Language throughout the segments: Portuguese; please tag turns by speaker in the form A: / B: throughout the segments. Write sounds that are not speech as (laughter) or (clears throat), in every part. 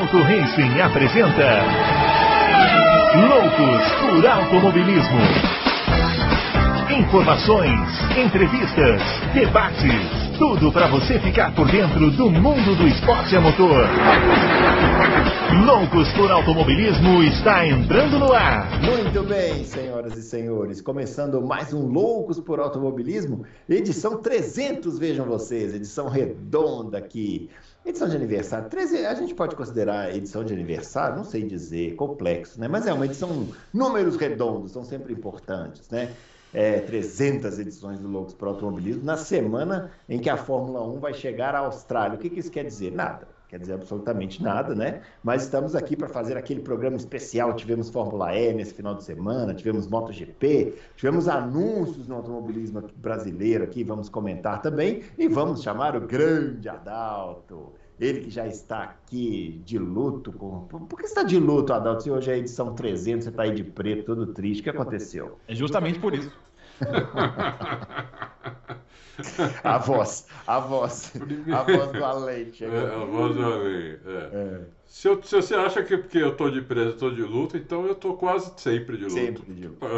A: Adalto Racing apresenta Loucos por Automobilismo. Informações, entrevistas, debates, tudo para você ficar por dentro do mundo do esporte a motor. Loucos por Automobilismo está entrando no ar.
B: Muito bem, senhoras e senhores, começando mais um Loucos por Automobilismo, edição 300, vejam vocês, edição redonda aqui. Edição de aniversário, 13, a gente pode considerar edição de aniversário, não sei dizer, complexo, né? Mas é uma edição, números redondos são sempre importantes, né? É, 300 edições do Loucos para Automobilismo na semana em que a Fórmula 1 vai chegar à Austrália. O que, que isso quer dizer? Nada quer dizer absolutamente nada, né? Mas estamos aqui para fazer aquele programa especial. Tivemos Fórmula E nesse final de semana, tivemos MotoGP, tivemos anúncios no automobilismo brasileiro aqui, vamos comentar também e vamos chamar o grande Adalto. Ele que já está aqui de luto. Com... Por que você está de luto, Adalto? Se hoje é a edição 300, você está aí de preto, todo triste. O que aconteceu?
C: É justamente por isso. (laughs)
B: a voz, a voz, a voz do além.
D: É, a voz do além. É. É. Se, eu, se, você acha que porque eu estou de preso, estou de luto, então eu estou quase sempre de luto.
B: Sempre de luto. (laughs)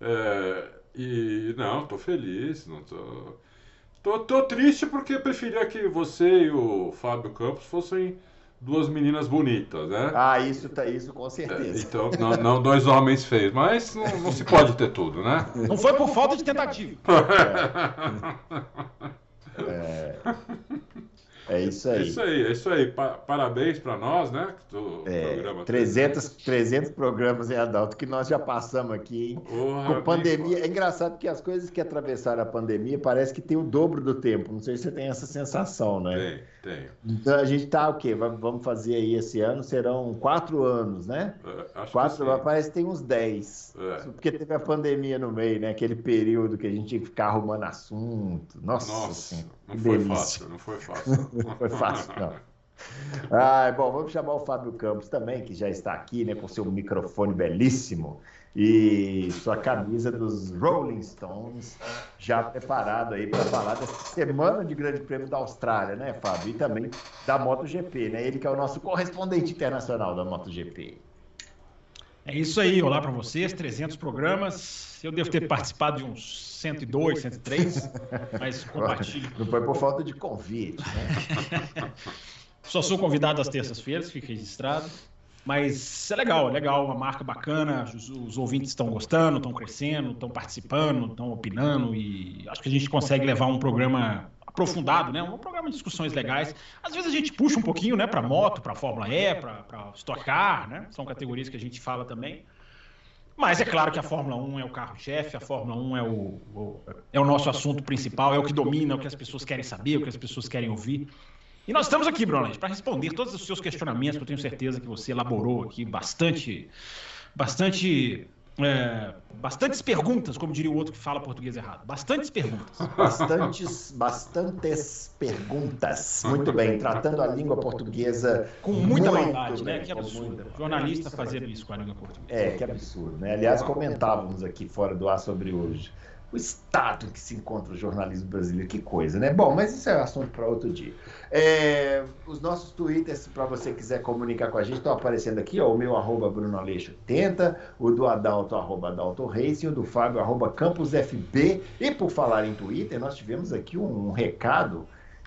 D: É, e não, estou feliz, não tô... tô... Tô, triste porque preferia que você e o Fábio Campos fossem duas meninas bonitas, né?
B: Ah, isso tá isso com certeza.
D: É, então, não, não, dois homens feios, mas não, não, se pode ter tudo, né?
C: Não foi por falta de tentativa. (laughs)
B: É. (laughs) é. É isso aí.
D: É isso aí, é isso aí. Pa parabéns para nós, né?
B: Do é, programa 300, 300 programas em adulto que nós já passamos aqui, hein? Com pandemia. É engraçado que as coisas que atravessaram a pandemia parece que tem o dobro do tempo. Não sei se você tem essa sensação, né?
D: Tem, tem.
B: Então a gente tá o quê? Vamos fazer aí esse ano, serão quatro anos, né? É, quatro, parece que tem uns dez. É. Porque teve a pandemia no meio, né? Aquele período que a gente tinha que ficar arrumando assunto. Nossa, Nossa
D: não foi delícia. fácil, (laughs) não foi fácil.
B: não foi fácil, não. Ah, bom, vamos chamar o Fábio Campos também, que já está aqui, né, com seu microfone belíssimo e sua camisa dos Rolling Stones, já preparado aí para falar dessa semana de Grande Prêmio da Austrália, né, Fábio? E também da MotoGP, né? Ele que é o nosso correspondente internacional da MotoGP.
C: É isso aí, olá para vocês, 300 programas. Eu devo ter participado de uns 102, 103, mas compartilho.
B: Não foi por falta de convite, né? (laughs)
C: Só sou convidado às terças-feiras, fica registrado. Mas é legal, é legal, uma marca bacana, os, os ouvintes estão gostando, estão crescendo, estão participando, estão opinando e acho que a gente consegue levar um programa aprofundado, né? Um programa de discussões legais. Às vezes a gente puxa um pouquinho, né, para moto, para Fórmula E, para Stock Car, né? São categorias que a gente fala também. Mas é claro que a Fórmula 1 é o carro-chefe, a Fórmula 1 é o, o, é o nosso assunto principal, é o que domina, é o que as pessoas querem saber, é o que as pessoas querem ouvir. E nós estamos aqui, Bruno, para responder todos os seus questionamentos, que eu tenho certeza que você elaborou aqui bastante, bastante é, bastantes perguntas, como diria o outro que fala português errado. Bastantes perguntas.
B: Bastantes, bastantes perguntas. Muito bem, tratando a língua portuguesa
C: com muita maldade, né? Que absurdo. Jornalista fazendo isso com a língua portuguesa.
B: É, que absurdo, né? Aliás, comentávamos aqui fora do ar sobre hoje o estado que se encontra o jornalismo brasileiro. Que coisa, né? Bom, mas isso é assunto para outro dia. É, os nossos twitters, para você quiser comunicar com a gente, estão aparecendo aqui, ó, o meu arroba Bruno Aleixo 80, o do Adalto, arroba Adalto Reis, e o do Fábio, arroba Campos FB. E por falar em Twitter, nós tivemos aqui um, um recado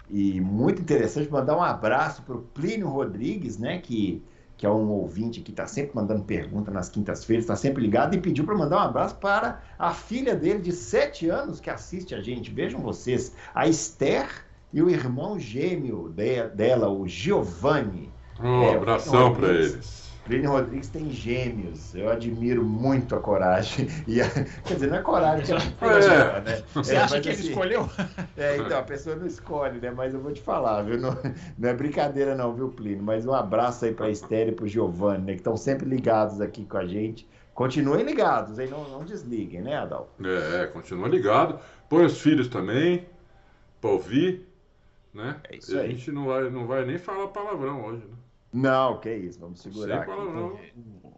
B: e muito interessante, mandar um abraço para o Plínio Rodrigues, né, que que é um ouvinte que está sempre mandando pergunta nas quintas-feiras, está sempre ligado, e pediu para mandar um abraço para a filha dele de sete anos que assiste a gente. Vejam vocês, a Esther e o irmão gêmeo de, dela, o Giovanni.
D: Um é, abração para eles.
B: Plínio Rodrigues tem gêmeos. Eu admiro muito a coragem. (laughs) E a, quer dizer, não é coragem que ela
C: é. (laughs) né? Você é, acha que ele assim, escolheu?
B: É, então, a pessoa não escolhe, né? Mas eu vou te falar, viu? Não, não é brincadeira, não, viu, Plínio? Mas um abraço aí para a Esther e para o Giovanni, né? Que estão sempre ligados aqui com a gente. Continuem ligados, aí não, não desliguem, né, Adal?
D: É, é, continua ligado. Põe os filhos também para ouvir, né?
B: É isso aí.
D: A gente não vai, não vai nem falar palavrão hoje, né?
B: Não, que isso, vamos segurar
D: Sem
B: aqui.
D: palavrão.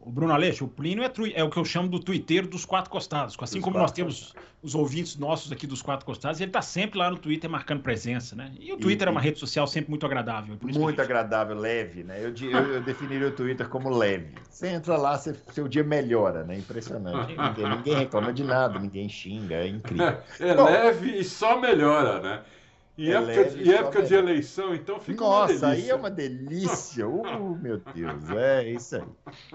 C: O Bruno Aleixo, o Plínio é, é o que eu chamo do Twitter dos quatro costados. Assim
B: Dos
C: como nós temos os ouvintes nossos aqui dos quatro costados, ele tá sempre lá no Twitter marcando presença, né? E o Twitter
B: E-
C: é uma rede social sempre muito agradável.
B: Muito
C: gente-
B: agradável, leve, né? Eu, eu, eu definiria o Twitter como leve. Você entra lá, você- seu dia melhora, né? Impressionante. Ninguém, ninguém reclama de nada, ninguém xinga, é incrível. (laughs)
D: É
B: Bom.
D: leve e só melhora, né?
B: É
D: época,
B: leve
D: em
B: e
D: época de eleição, então fica uma
B: Nossa,
D: delícia.
B: aí é uma delícia. Uh, meu Deus, é isso aí.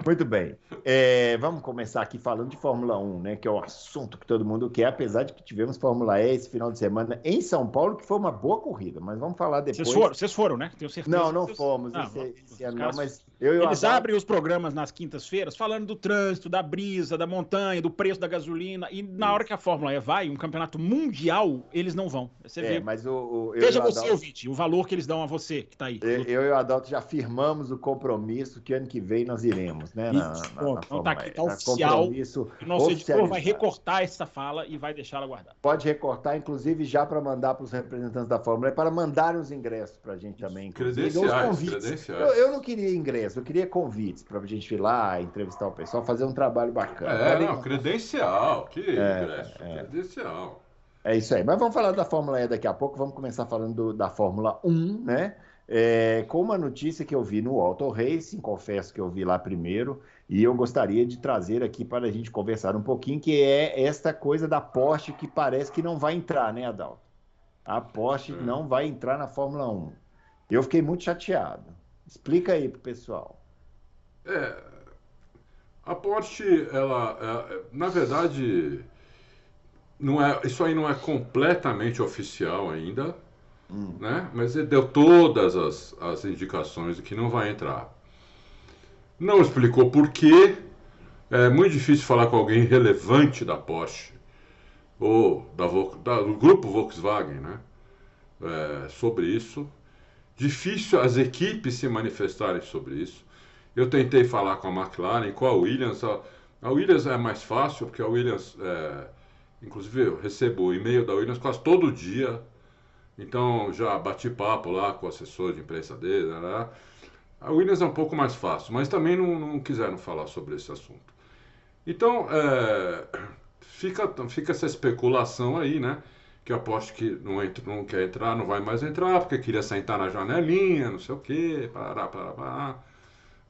B: Muito bem. É, vamos começar aqui falando de Fórmula 1, né? Que é o assunto que todo mundo quer, apesar de que tivemos Fórmula E esse final de semana em São Paulo, que foi uma boa corrida, mas vamos falar depois.
C: Vocês foram, vocês foram, né? Tenho certeza.
B: Não, não
C: Vocês-
B: fomos
C: Ah,
B: esse, esse ano, não, mas e
C: Eles
B: Adalto-
C: abrem os programas nas quintas-feiras falando do trânsito, da brisa, da montanha, do preço da gasolina. E na hora que a Fórmula E vai, um campeonato mundial, eles não vão. Você
B: É,
C: vê.
B: mas o, o, eu
C: Veja
B: e o
C: você,
B: Adalto-
C: ouvinte, o valor que eles dão a você, que tá aí.
B: Eu, eu e o Adalto já firmamos o compromisso que ano que vem nós iremos, né? Na,
C: Isso,
B: na, na
C: Então tá aqui, tá
B: Tá
C: oficial. O nosso editor vai recortar essa fala e vai deixá-la guardada.
B: Pode recortar, inclusive, já para mandar para os representantes da Fórmula E, para mandarem os ingressos para a gente também. inclusive, ou os
D: Credenciais,
B: convites.
D: credenciais.
B: Eu, eu não queria ingresso, eu queria convites para a gente ir lá, entrevistar o pessoal, fazer um trabalho bacana.
D: É, não, credencial. Que
B: É,
D: ingresso.
B: é.
D: Credencial.
B: É isso aí. Mas vamos falar da Fórmula E daqui a pouco. Vamos começar falando do- da Fórmula 1, né? É, com uma notícia que eu vi no Auto Racing, confesso que eu vi lá primeiro, e eu gostaria de trazer aqui para a gente conversar um pouquinho, que é esta coisa da Porsche que parece que não vai entrar, né, Adalto? A Porsche
D: É.
B: não vai entrar na Fórmula 1. Eu fiquei muito chateado. Explica aí pro pessoal.
D: É, a Porsche, ela, é, na verdade, não é, isso aí não é completamente oficial ainda,
B: Hum.
D: né? Mas ele deu todas as, as indicações de que não vai entrar. Não explicou por quê. É muito difícil falar com alguém relevante da Porsche ou da, da- do grupo Volkswagen, né? É, sobre isso. Difícil as equipes se manifestarem sobre isso. Eu tentei falar com a McLaren, com a Williams. A, a Williams é mais fácil, porque a Williams, é, inclusive eu recebo e-mail da Williams quase todo dia. Então já bati papo lá com o assessor de imprensa dele. Né? A Williams é um pouco mais fácil, mas também não, não quiseram falar sobre esse assunto. Então, é, fica, fica essa especulação aí, né? Que a Porsche que não, entra, não quer entrar, não vai mais entrar, porque queria sentar na janelinha, não sei o quê, parará, parará, parará.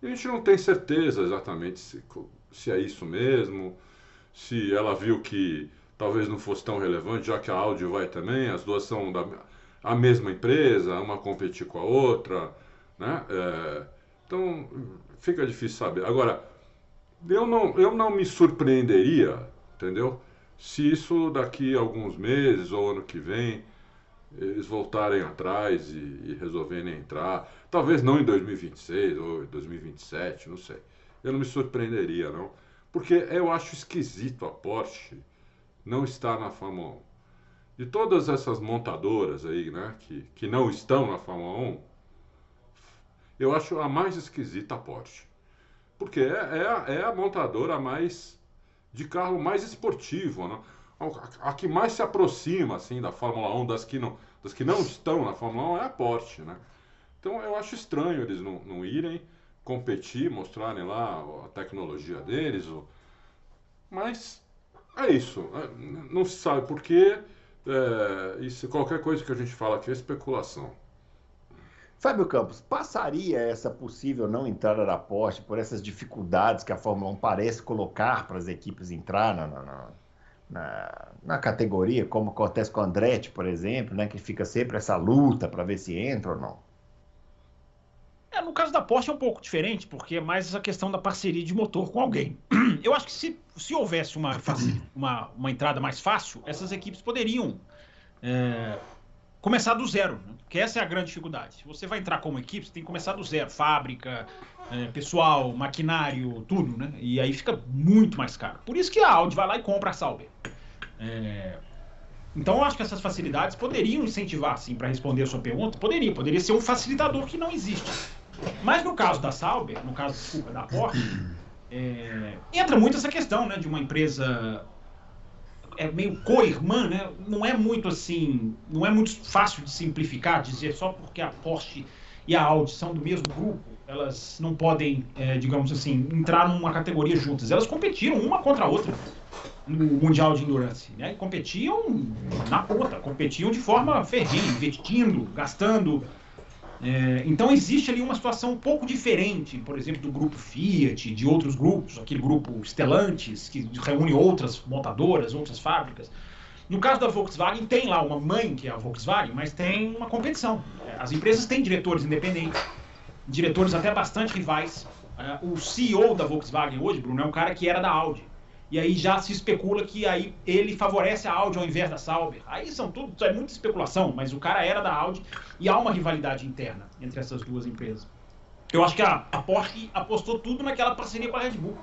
D: E a gente não tem certeza exatamente se, se é isso mesmo, se ela viu que talvez não fosse tão relevante, já que a Audi vai também, as duas são da a mesma empresa, uma competir com a outra, né? É, então, fica difícil saber. Agora, eu não, eu não me surpreenderia, entendeu? Se isso daqui a alguns meses ou ano que vem eles voltarem atrás e, e resolverem entrar. Talvez não em 2026 ou em 2027, não sei. Eu não me surpreenderia, não. Porque eu acho esquisito a Porsche não estar na Fórmula 1. De todas essas montadoras aí, né, que, que não estão na Fórmula 1, eu acho a mais esquisita a Porsche. Porque é, é, é a montadora mais de carro mais esportivo, né? A, que mais se aproxima assim da Fórmula 1, das que não, das que não estão na Fórmula 1 é a Porsche, né? Então eu acho estranho eles não, não irem competir, mostrarem lá a tecnologia deles, mas é isso. é, Não se sabe por quê. É, isso, qualquer coisa que a gente fala aqui é especulação.
B: Fábio Campos, passaria essa possível não entrada da Porsche por essas dificuldades que a Fórmula 1 parece colocar para as equipes entrar na, na, na, na categoria, como acontece com o Andretti, por exemplo, né, que fica sempre essa luta para ver se entra ou não?
C: É, no caso da Porsche é um pouco diferente, porque é mais essa questão da parceria de motor com alguém. (clears throat) Eu acho que se, se houvesse uma, uma, uma entrada mais fácil, essas equipes poderiam é, começar do zero, né? porque essa é a grande dificuldade. Se você vai entrar como equipe, você tem que começar do zero, fábrica, é, pessoal, maquinário, tudo, né? E aí fica muito mais caro. Por isso que a Audi vai lá e compra a Sauber. É, então eu acho que essas facilidades poderiam incentivar, sim, para responder a sua pergunta, poderia, poderia ser um facilitador que não existe. Mas no caso da Sauber, no caso, desculpa, da Porsche, é, entra muito essa questão, né, de uma empresa é meio co-irmã, né? Não é muito assim, não é muito fácil de simplificar, dizer só porque a Porsche e a Audi são do mesmo grupo, elas não podem, é, digamos assim, entrar numa categoria juntas. Elas competiram uma contra a outra no Mundial de Endurance. Né? Competiam na ponta, competiam de forma ferrenha, investindo, gastando. É, então existe ali uma situação um pouco diferente, por exemplo, do grupo Fiat, de outros grupos, aquele grupo Stellantis, que reúne outras montadoras, outras fábricas. No caso da Volkswagen, tem lá uma mãe, que é a Volkswagen, mas tem uma competição. As empresas têm diretores independentes, diretores até bastante rivais. É, o CEO da Volkswagen hoje, Bruno, é um cara que era da Audi. E aí já se especula que aí ele favorece a Audi ao invés da Sauber. Aí são tudo, é muita especulação, mas o cara era da Audi e há uma rivalidade interna entre essas duas empresas. Eu acho que a, Porsche apostou tudo naquela parceria com a Red Bull.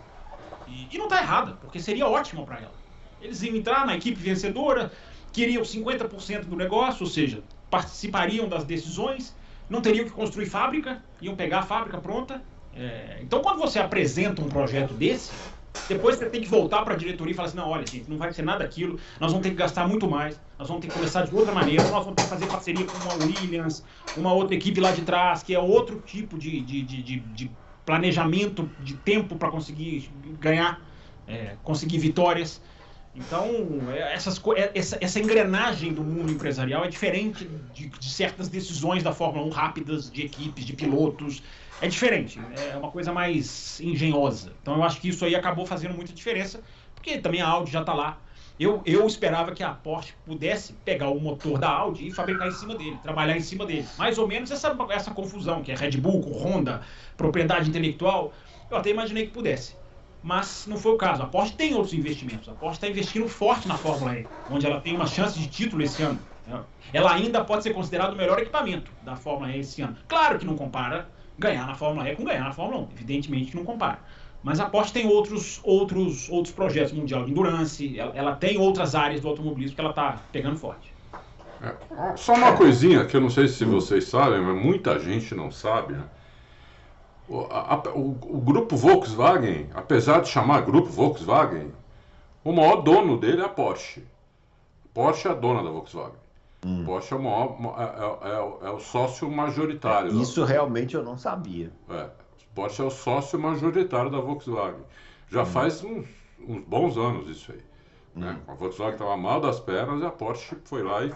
C: E, e não está errada, porque seria ótimo para ela. Eles iam entrar na equipe vencedora, queriam 50% do negócio, ou seja, participariam das decisões, não teriam que construir fábrica, iam pegar a fábrica pronta. É, então, quando você apresenta um projeto desse, depois você tem que voltar para a diretoria e falar assim: não, olha, gente, não vai ser nada aquilo, nós vamos ter que gastar muito mais, nós vamos ter que começar de outra maneira, nós vamos ter que fazer parceria com uma Williams, uma outra equipe lá de trás, que é outro tipo de, de, de, de, planejamento de tempo para conseguir ganhar, é, conseguir vitórias. Então, é, essas, é, essa, essa engrenagem do mundo empresarial é diferente de, de, certas decisões da Fórmula 1 rápidas, de equipes, de pilotos. É diferente, é uma coisa mais engenhosa. Então, eu acho que isso aí acabou fazendo muita diferença, porque também a Audi já está lá. Eu, eu esperava que a Porsche pudesse pegar o motor da Audi e fabricar em cima dele, trabalhar em cima dele. Mais ou menos essa, essa confusão, que é Red Bull Honda, propriedade intelectual, eu até imaginei que pudesse mas não foi o caso. A Porsche tem outros investimentos. A Porsche está investindo forte na Fórmula E, onde ela tem uma chance de título esse ano. Ela ainda pode ser considerada o melhor equipamento da Fórmula E esse ano. Claro que não compara ganhar na Fórmula E com ganhar na Fórmula 1. Evidentemente que não compara. Mas a Porsche tem outros, outros, outros projetos mundial de endurance, ela, ela tem outras áreas do automobilismo que ela está pegando forte.
D: É, só uma coisinha que eu não sei se vocês sabem, mas muita gente não sabe, né? O, a, o, o, grupo Volkswagen, apesar de chamar grupo Volkswagen, o maior dono dele é a Porsche. Porsche é a dona da Volkswagen. Hum. Porsche é o, maior, é, é, é, é o sócio majoritário.
B: É, isso da... realmente eu não sabia.
D: É, Porsche é o sócio majoritário da Volkswagen. Já hum. faz uns, uns, bons anos isso aí. Né? Hum. A Volkswagen estava mal das pernas e a Porsche foi lá e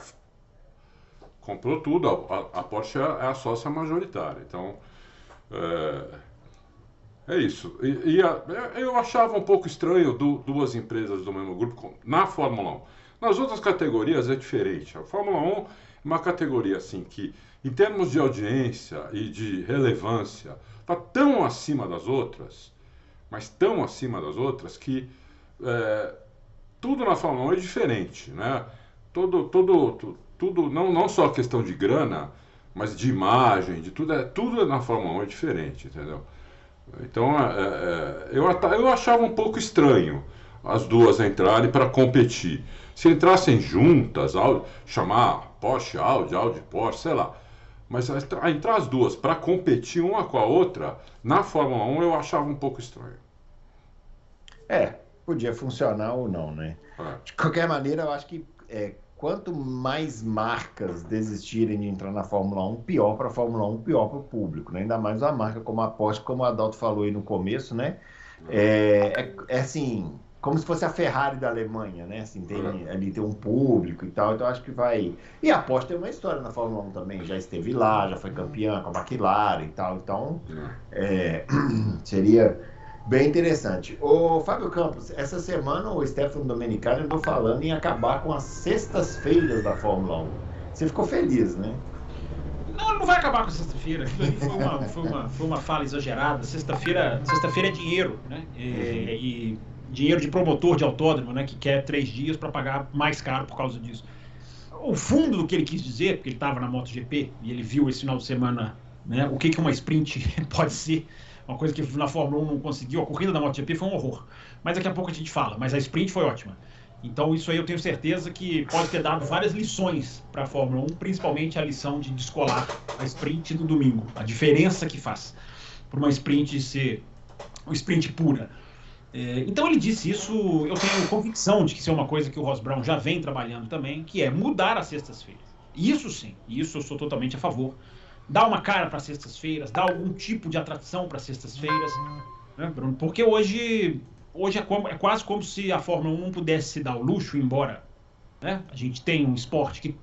D: comprou tudo. A, a, Porsche é a sócia majoritária. Então, é, é isso. E, e a, eu achava um pouco estranho do, duas empresas do mesmo grupo na Fórmula 1. Nas outras categorias é diferente. A Fórmula 1 é uma categoria assim que, em termos de audiência e de relevância, está tão acima das outras, mas tão acima das outras que é, tudo na Fórmula 1 é diferente, né? Todo, todo, tudo, não, não só a questão de grana, mas de imagem, de tudo, é, tudo na Fórmula 1 é diferente, entendeu? Então é, é, eu, eu achava um pouco estranho as duas entrarem para competir. Se entrassem juntas, chamar Porsche Audi, Audi Porsche, sei lá. Mas entrar as duas para competir uma com a outra na Fórmula 1 eu achava um pouco estranho.
B: É, podia funcionar ou não, né? É. De qualquer maneira, eu acho que é, quanto mais marcas desistirem de entrar na Fórmula 1, pior para a Fórmula 1, pior para o público, né? Ainda mais uma marca como a Porsche, como o Adalto falou aí no começo, né? É, é, é, assim, como se fosse a Ferrari da Alemanha, né? Assim, tem, uhum. ali tem um público e tal, então acho que vai. E a Porsche tem uma história na Fórmula 1 também, já esteve lá, já foi campeã com a McLaren e tal, então é, (clears throat) seria Bem interessante. Ô, Fábio Campos, essa semana o Stefano Domenicali andou falando em acabar com as sextas-feiras da Fórmula 1. Você ficou feliz, né?
C: Não, não vai acabar com sexta-feira. Foi uma, foi, uma, foi uma fala exagerada. Sexta-feira sexta é dinheiro, né? E, uhum. e, dinheiro de promotor de autódromo, né? Que quer três dias para pagar mais caro por causa disso. O fundo do que ele quis dizer, porque ele estava na MotoGP e ele viu esse final de semana né, o que, que uma sprint (laughs) pode ser uma coisa que na Fórmula 1 não conseguiu. A corrida da MotoGP foi um horror. Mas daqui a pouco a gente fala. Mas a sprint foi ótima. Então isso aí eu tenho certeza que pode ter dado várias lições para a Fórmula 1, principalmente a lição de descolar a sprint no domingo. A diferença que faz para uma sprint ser uma sprint pura. É, então ele disse isso, eu tenho convicção de que isso é uma coisa que o Ross Brown já vem trabalhando também, que é mudar as sextas-feiras. Isso sim, isso eu sou totalmente a favor dá uma cara para sextas-feiras, dá algum tipo de atração para sextas-feiras, né, Bruno? Porque hoje, hoje é, como, é, quase como se a Fórmula 1 não pudesse se dar o luxo, embora né, a gente tenha um esporte que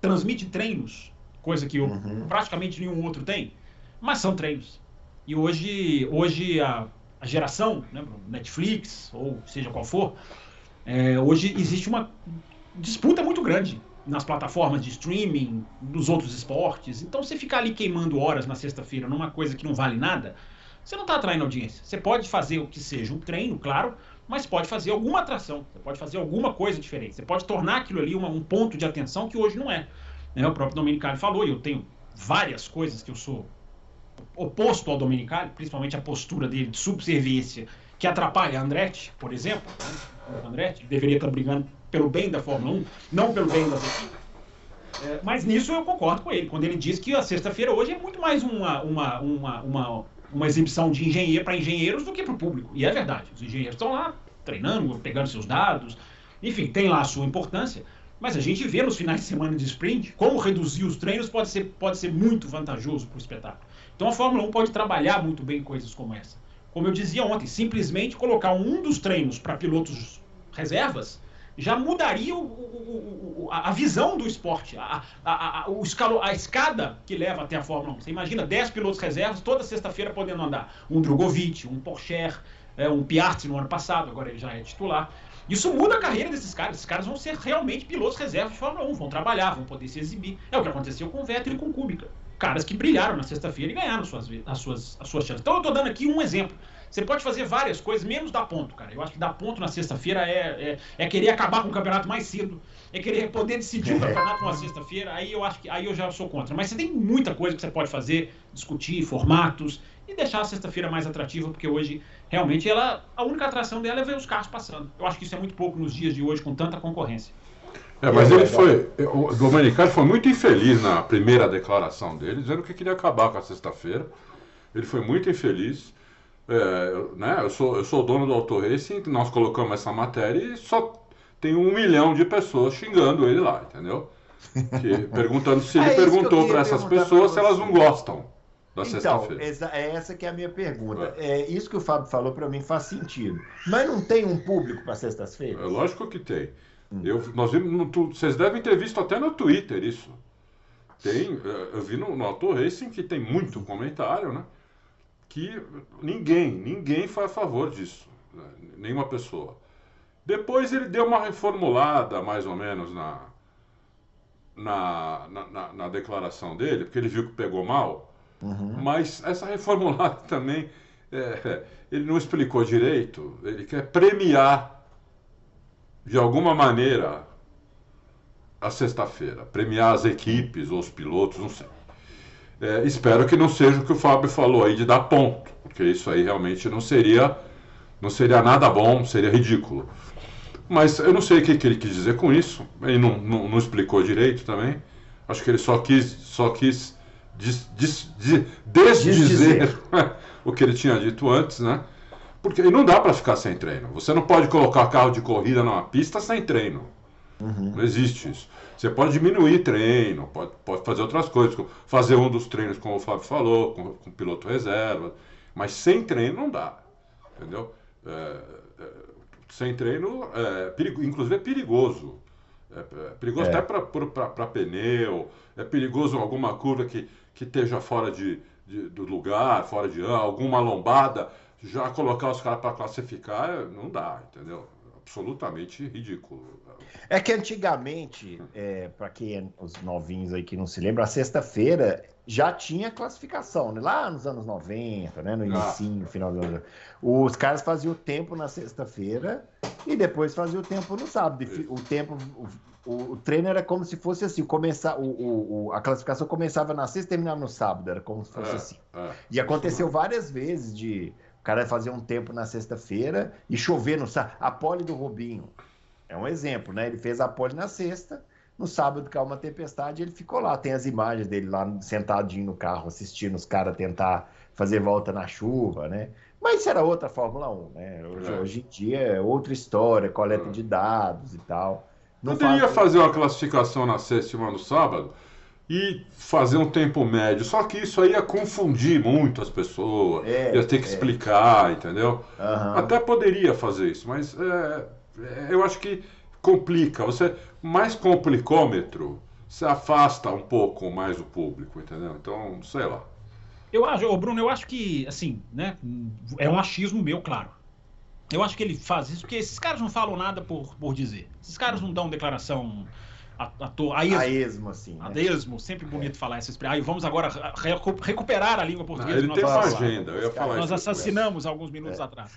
C: transmite treinos, coisa que uhum. praticamente nenhum outro tem, mas são treinos. E hoje, hoje a, a geração, né, Netflix, ou seja qual for, é, hoje existe uma disputa muito grande nas plataformas de streaming, dos outros esportes. Então, você ficar ali queimando horas na sexta-feira numa coisa que não vale nada, você não está atraindo audiência. Você pode fazer o que seja um treino, claro, mas pode fazer alguma atração. Você pode fazer alguma coisa diferente. Você pode tornar aquilo ali uma, um ponto de atenção que hoje não é. Né? O próprio Domenicali falou, e eu tenho várias coisas que eu sou oposto ao Domenicali, principalmente a postura dele de subserviência, que atrapalha Andretti, por exemplo. Né? Andretti deveria estar brigando pelo bem da Fórmula 1, não pelo bem das equipes. É, mas nisso eu concordo com ele, quando ele diz que a sexta-feira hoje é muito mais uma, uma, uma, uma, uma exibição de engenheiro para engenheiros do que para o público. E é verdade, os engenheiros estão lá treinando, pegando seus dados, enfim, tem lá a sua importância. Mas a gente vê nos finais de semana de sprint como reduzir os treinos pode ser, pode ser muito vantajoso para o espetáculo. Então a Fórmula 1 pode trabalhar muito bem coisas como essa. Como eu dizia ontem, simplesmente colocar um dos treinos para pilotos reservas já mudaria o, o, o, a visão do esporte, a, a, a, o escalo, a escada que leva até a Fórmula 1. Você imagina 10 pilotos reservas toda sexta-feira podendo andar. Um Drogovic, um Porsche, é, um Piastri no ano passado, agora ele já é titular. Isso muda a carreira desses caras. Esses caras vão ser realmente pilotos reservas de Fórmula 1, vão trabalhar, vão poder se exibir. É o que aconteceu com o Vettel e com o Kubica. Caras que brilharam na sexta-feira e ganharam suas, as, suas, as suas chances. Então eu estou dando aqui um exemplo. Você pode fazer várias coisas, menos dar ponto, cara. Eu acho que dar ponto na sexta-feira é, é, é, querer acabar com o campeonato mais cedo. É querer poder decidir o campeonato numa sexta-feira. Aí eu acho que aí eu já sou contra. Mas você tem muita coisa que você pode fazer, discutir, formatos e deixar a sexta-feira mais atrativa, porque hoje realmente ela a única atração dela é ver os carros passando. Eu acho que isso é muito pouco nos dias de hoje com tanta concorrência.
D: É, mas ele foi. O Domenicali foi muito infeliz na primeira declaração dele, dizendo que queria acabar com a sexta-feira. Ele foi muito infeliz. É, né, eu, sou, eu sou dono do Auto Racing, nós colocamos essa matéria e só tem um milhão de pessoas xingando ele lá, entendeu? Que, (laughs) perguntando se ele é perguntou para essas pessoas se elas não gostam da então, sexta-feira.
B: É essa que é a minha pergunta. É. é isso que o Fábio falou para mim faz sentido. Mas não tem um público para sextas-feiras?
D: É lógico que tem. Hum. Eu, nós vimos no, vocês devem ter visto até no Twitter isso. Tem, é, eu vi no, no Auto Racing que tem muito comentário, né? que ninguém, ninguém foi a favor disso, né? nenhuma pessoa. Depois ele deu uma reformulada, mais ou menos, na, na, na, na declaração dele, porque ele viu que pegou mal, uhum. mas essa reformulada (laughs) também, é, ele não explicou direito, ele quer premiar, de alguma maneira, a sexta-feira, premiar as equipes ou os pilotos, não sei. É, espero que não seja o que o Fábio falou aí de dar ponto, porque isso aí realmente não seria, não seria nada bom, seria ridículo. Mas eu não sei o que, que ele quis dizer com isso, ele não, não, não, explicou direito também. Acho que ele só quis, só quis des, des, des, desdizer (laughs) o que ele tinha dito antes, né? Porque não dá para ficar sem treino. Você não pode colocar carro de corrida numa pista sem treino. Uhum. Não existe isso. Você pode diminuir treino, pode, pode fazer outras coisas, fazer um dos treinos, como o Fábio falou, com, com piloto reserva, mas sem treino não dá, entendeu? É, é, sem treino, é, perigo, inclusive é perigoso. É, é perigoso é. até para pneu, é perigoso alguma curva que, que esteja fora de, de do lugar, fora de alguma lombada, já colocar os caras para classificar, não dá, entendeu? Absolutamente ridículo.
B: É que antigamente, é, para quem é os novinhos aí que não se lembram, a sexta-feira já tinha classificação, né? lá nos anos 90, né? no início, no final do ano. Os caras faziam o tempo na sexta-feira e depois faziam o tempo no sábado. O tempo, o, o, treino era como se fosse assim, começar, o, o, a classificação começava na sexta e terminava no sábado, era como se fosse é, assim. É, e aconteceu várias vezes de o cara fazer um tempo na sexta-feira e chover no sábado. A pole do Robinho é um exemplo, né? Ele fez a pole na sexta, no sábado caiu uma tempestade, ele ficou lá. Tem as imagens dele lá sentadinho no carro, assistindo os caras tentar fazer volta na chuva, né? Mas isso era outra Fórmula 1, né? Hoje, é. hoje em dia é outra história, coleta é. de dados e tal.
D: Não Poderia faz... fazer uma classificação na sexta e uma no sábado, e fazer um tempo médio. Só que isso aí ia confundir muito as pessoas,
B: É,
D: ia ter que
B: é.
D: explicar, entendeu?
B: Aham.
D: Até poderia fazer isso, mas é, é, eu acho que complica. Você mais complicômetro, você afasta um pouco mais o público, entendeu? Então, sei lá.
C: Eu acho, Bruno, eu acho que, assim, né? É um achismo meu, claro. Eu acho que ele faz isso porque esses caras não falam nada por, por dizer. Esses caras não dão declaração a, a, to- a esmo.
B: A esmo, assim. né?
C: A esmo, sempre bonito falar essa expressão. Aí vamos agora recu- recuperar a língua
D: Não,
C: portuguesa.
D: ele
C: que
D: tem
C: nós
D: uma agenda, eu ia falar
C: Nós
D: isso.
C: assassinamos alguns minutos atrás.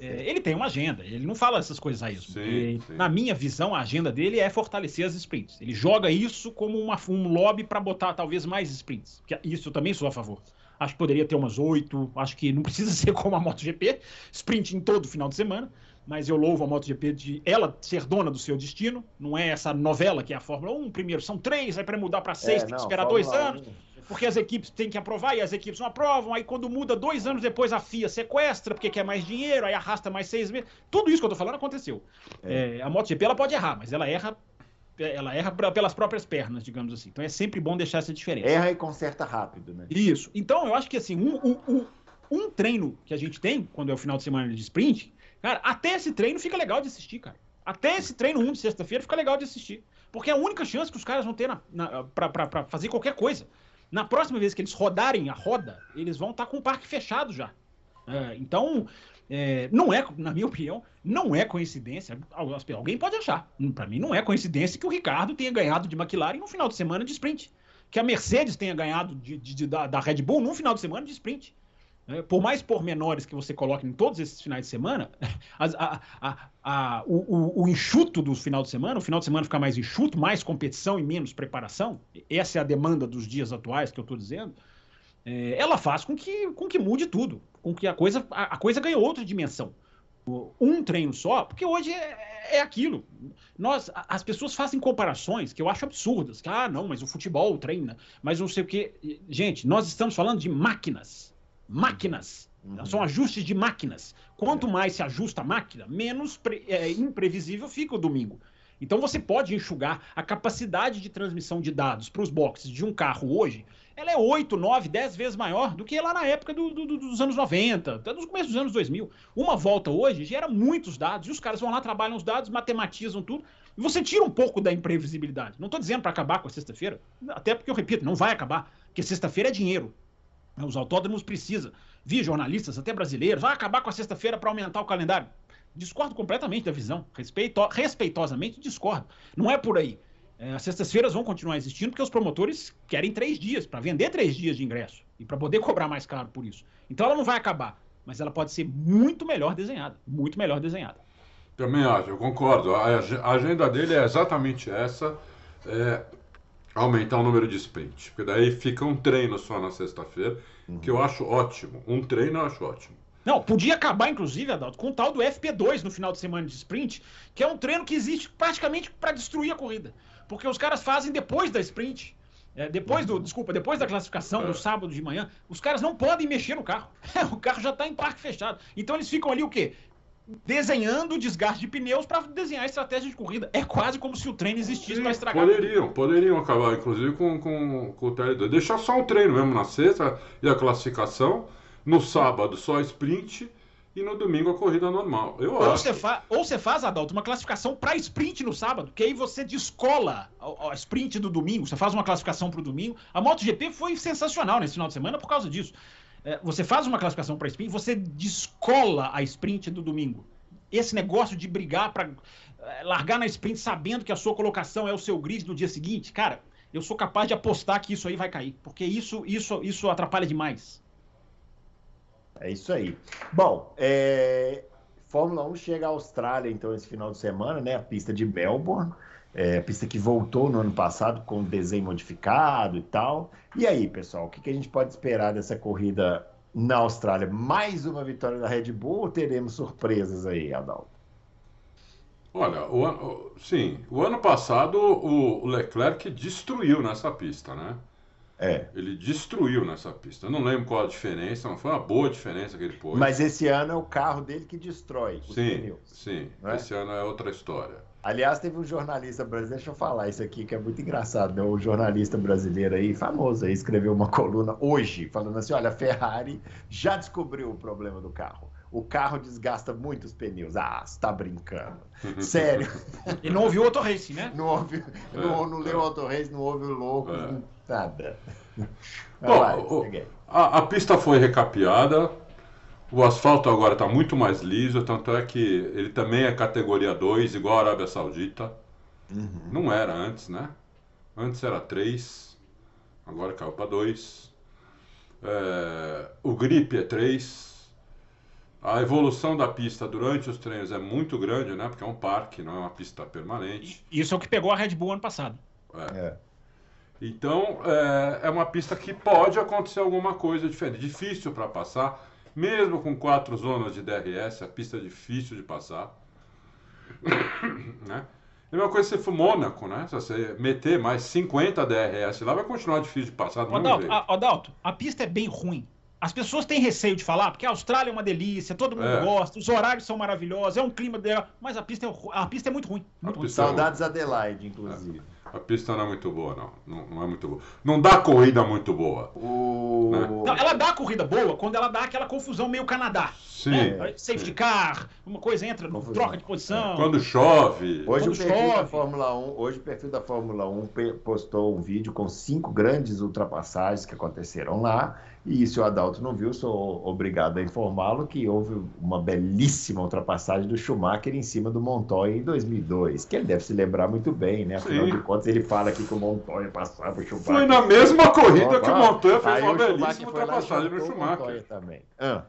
C: É, ele tem uma agenda, ele não fala essas coisas a esmo.
D: Sim,
C: E,
D: sim.
C: Na minha visão, a agenda dele é fortalecer as sprints. Ele joga isso como uma- um lobby para botar talvez mais sprints. Que isso eu também sou a favor. Acho que poderia ter umas oito. Acho que não precisa (laughs) ser como a MotoGP, sprint em todo final de semana. Mas eu louvo a MotoGP de ela ser dona do seu destino. Não é essa novela que é a Fórmula 1. Primeiro são três, aí para mudar para seis
B: É,
C: tem que esperar dois anos
B: 1.
C: porque as equipes têm que aprovar e as equipes não aprovam. Aí quando muda dois anos depois a FIA sequestra porque quer mais dinheiro, aí arrasta mais seis meses. Tudo isso que eu tô falando aconteceu. É, a MotoGP ela pode errar, mas ela erra, ela erra pelas próprias pernas, digamos assim. Então é sempre bom deixar essa diferença.
B: Erra e conserta rápido, né?
C: Isso. Então eu acho que assim um, um- um- um treino que a gente tem quando é o final de semana de sprint, cara, até esse treino fica legal de assistir, cara. Até esse treino 1 de sexta-feira fica legal de assistir. Porque é a única chance que os caras vão ter na, na, pra, pra- pra fazer qualquer coisa. Na próxima vez que eles rodarem a roda, eles vão estar com o parque fechado já. É, então, é, não é, na minha opinião, não é coincidência. Al- Alguém pode achar. Para mim, não é coincidência que o Ricardo tenha ganhado de McLaren no final de semana de sprint. Que a Mercedes tenha ganhado de- de- de- da, da Red Bull num final de semana de sprint. É, por mais pormenores que você coloque em todos esses finais de semana, (laughs) a- a- a- o, o- o enxuto do final de semana, o final de semana fica mais enxuto, mais competição e menos preparação, essa é a demanda dos dias atuais que eu estou dizendo, é, ela faz com que, com que mude tudo, com que a coisa, a, coisa ganhe outra dimensão. Um treino só, porque hoje é, é aquilo. Nós, as pessoas fazem comparações que eu acho absurdas. Que, ah, não, mas o futebol treina, mas não sei o quê. Gente, nós estamos falando de máquinas. Máquinas.
B: Uhum.
C: São ajustes de máquinas. Quanto mais se ajusta a máquina, menos pre- é, imprevisível fica o domingo. Então você pode enxugar a capacidade de transmissão de dados para os boxes de um carro hoje. Ela é 8, 9, 10 vezes maior do que lá na época do- do- do- dos anos 90, até dos começos dos anos 2000. Uma volta hoje gera muitos dados, e os caras vão lá, trabalham os dados, matematizam tudo, e você tira um pouco da imprevisibilidade. Não estou dizendo para acabar com a sexta-feira, até porque eu repito, não vai acabar, porque sexta-feira é dinheiro. Os autódromos precisam. Vi jornalistas, até brasileiros, vai acabar com a sexta-feira para aumentar o calendário. Discordo completamente da visão. Respeito, respeitosamente discordo. Não é por aí. É, as sextas-feiras vão continuar existindo porque os promotores querem três dias para vender três dias de ingresso e para poder (laughs) cobrar mais caro por isso. Então ela não vai acabar, mas ela pode ser muito melhor desenhada, muito melhor desenhada.
D: Também acho, eu concordo. A agenda dele é exatamente essa: é aumentar o número de sprint. Porque daí fica um treino só na sexta-feira, que eu acho ótimo. Um treino eu acho ótimo.
C: Não, podia acabar, inclusive, Adalto, com o tal do FP2 no final de semana de sprint, que é um treino que existe praticamente para destruir a corrida. Porque os caras fazem depois da sprint. é, depois do, desculpa, depois da classificação,
D: É.
C: no sábado de manhã, os caras não podem mexer no carro. (laughs) o carro já está em parque fechado. Então eles ficam ali o quê? Desenhando o desgaste de pneus para desenhar a estratégia de corrida. É quase como se o treino existisse para estragar.
D: Poderiam, poderiam acabar, inclusive, com, com, com o TL2. Deixar só o treino mesmo na sexta e a classificação. No sábado só sprint e no domingo a corrida normal. Eu
C: Ou
D: acho.
C: você, fa ou você faz, Adalto, uma classificação para sprint no sábado, que aí você descola a, a sprint do domingo, você faz uma classificação para o domingo. A MotoGP foi sensacional nesse final de semana por causa disso. É, você faz uma classificação para sprint, você descola a sprint do domingo. Esse negócio de brigar para largar na sprint sabendo que a sua colocação é o seu grid no dia seguinte, cara, eu sou capaz de apostar que isso aí vai cair, porque isso, isso, isso atrapalha demais.
B: É isso aí. Bom, é, Fórmula 1 chega à Austrália, então, esse final de semana, né? A pista de Melbourne, é, pista que voltou no ano passado com desenho modificado e tal. E aí, pessoal, o que, que a gente pode esperar dessa corrida na Austrália? Mais uma vitória da Red Bull ou teremos surpresas aí, Adalto?
D: Olha, o ano, sim, o ano passado o, Leclerc destruiu nessa pista, né?
B: É.
D: Ele destruiu nessa pista. Eu não lembro qual a diferença, mas foi uma boa diferença que ele pôs.
B: Mas esse ano é o carro dele que destrói os
D: sim,
B: pneus.
D: sim.
B: é?
D: Esse ano é outra história.
B: Aliás, teve um jornalista brasileiro, deixa eu falar isso aqui, que é muito engraçado, né? O jornalista brasileiro aí, famoso aí, escreveu uma coluna hoje, falando assim: olha, a Ferrari já descobriu o problema do carro. O carro desgasta muito os pneus. Ah, você tá brincando. (laughs) Sério.
C: E não ouviu o Auto Race, né?
B: Não, ouve, não, não leu o Auto Race, não ouve o louco,
D: É.
B: nada. Vai
D: Bom,
B: lá,
D: o-. A, a pista foi recapeada, o asfalto agora está muito mais liso, tanto é que ele também é categoria 2, igual a Arábia Saudita. Não era antes, né? Antes era 3, agora caiu para 2. o grip é 3. A evolução da pista durante os treinos é muito grande, né? Porque é um parque, não é uma pista permanente.
C: Isso é o que pegou a Red Bull ano passado.
B: É.
D: Então, é, é uma pista que pode acontecer alguma coisa diferente. Difícil para passar, mesmo com quatro zonas de DRS, a pista é difícil de passar. né? É a mesma coisa se for Mônaco, né? Se você meter mais 50 DRS lá, vai continuar difícil de passar jeito.
C: a, ô, Dalton, a pista é bem ruim. As pessoas têm receio de falar, porque a Austrália é uma delícia, todo mundo
D: É.
C: gosta, os horários são maravilhosos, é um clima dela, mas a pista é, a pista é muito ruim. Muito
D: A
C: ruim.
D: pista é ruim.
B: Saudades Adelaide, inclusive.
D: A pista não é muito boa, não. Não, não é muito boa. Não dá corrida muito boa.
B: O...
D: Né?
C: Não, ela dá corrida boa quando ela dá aquela confusão meio Canadá.
D: Sim.
C: né? Safety
D: sim.
C: car, uma coisa entra,
B: Confusão.
C: troca de posição.
D: Quando chove.
B: Hoje
C: Quando
B: o perfil da
C: chove.
B: Fórmula 1, hoje o perfil da Fórmula 1 pe- postou um vídeo com cinco grandes ultrapassagens que aconteceram lá. E se o Adalto não viu, sou obrigado a informá-lo que houve uma belíssima ultrapassagem do Schumacher em cima do Montoya em 2002, que ele deve se lembrar muito bem, né? Afinal
D: Sim.
B: de contas, ele fala aqui que o Montoya passava o Schumacher.
D: Foi na mesma corrida que o Montoya fez uma belíssima ultrapassagem no
B: chutou o Montoya
D: Schumacher.
B: também. Ah,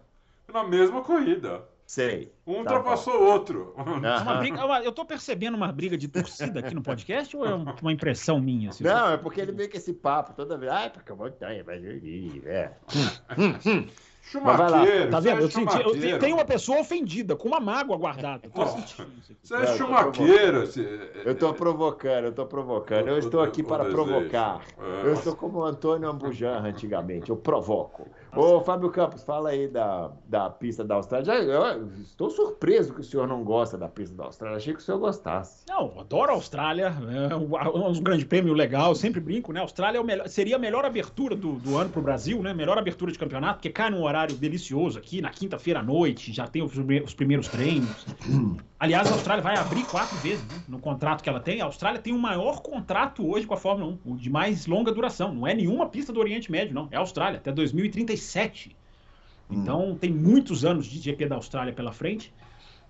D: Na mesma corrida.
B: Sei.
D: Um
B: Tá
D: ultrapassou o outro.
C: É briga- é uma- eu tô percebendo uma briga de torcida aqui no podcast ou é um- uma impressão minha? assim?
B: Não, é porque ele vem com esse papo toda vez. Ai, porque o Montoya vai ir. É. Mas vai lá.
D: Chumaqueiro,
C: Tá vendo? Eu
D: é
C: senti, eu te-
D: chumaqueiro.
C: tem uma pessoa ofendida, com uma mágoa guardada. Tô sentindo isso aqui.
D: Você é
B: eu
D: chumaqueiro.
B: Eu tô provocando, eu tô provocando. Eu estou aqui para provocar.
D: É,
B: Eu sou como o Antônio Ambujan antigamente, eu provoco. Ô, Fábio Campos, fala aí da, da pista da Austrália. Eu estou surpreso que o senhor não gosta da pista da Austrália. Achei que o senhor gostasse.
C: Não, adoro a Austrália, é um, um grande prêmio legal, eu sempre brinco, né? A Austrália é o melhor- seria a melhor abertura do, do ano pro Brasil, né? Melhor abertura de campeonato, porque cai num horário delicioso aqui, na quinta-feira à noite, já tem os, os primeiros treinos. Aliás, a Austrália vai abrir quatro vezes né, no contrato que ela tem. A Austrália tem o maior contrato hoje com a Fórmula 1, o de mais longa duração. Não é nenhuma pista do Oriente Médio, não. É a Austrália, até 2037. Então tem muitos anos de GP da Austrália pela frente.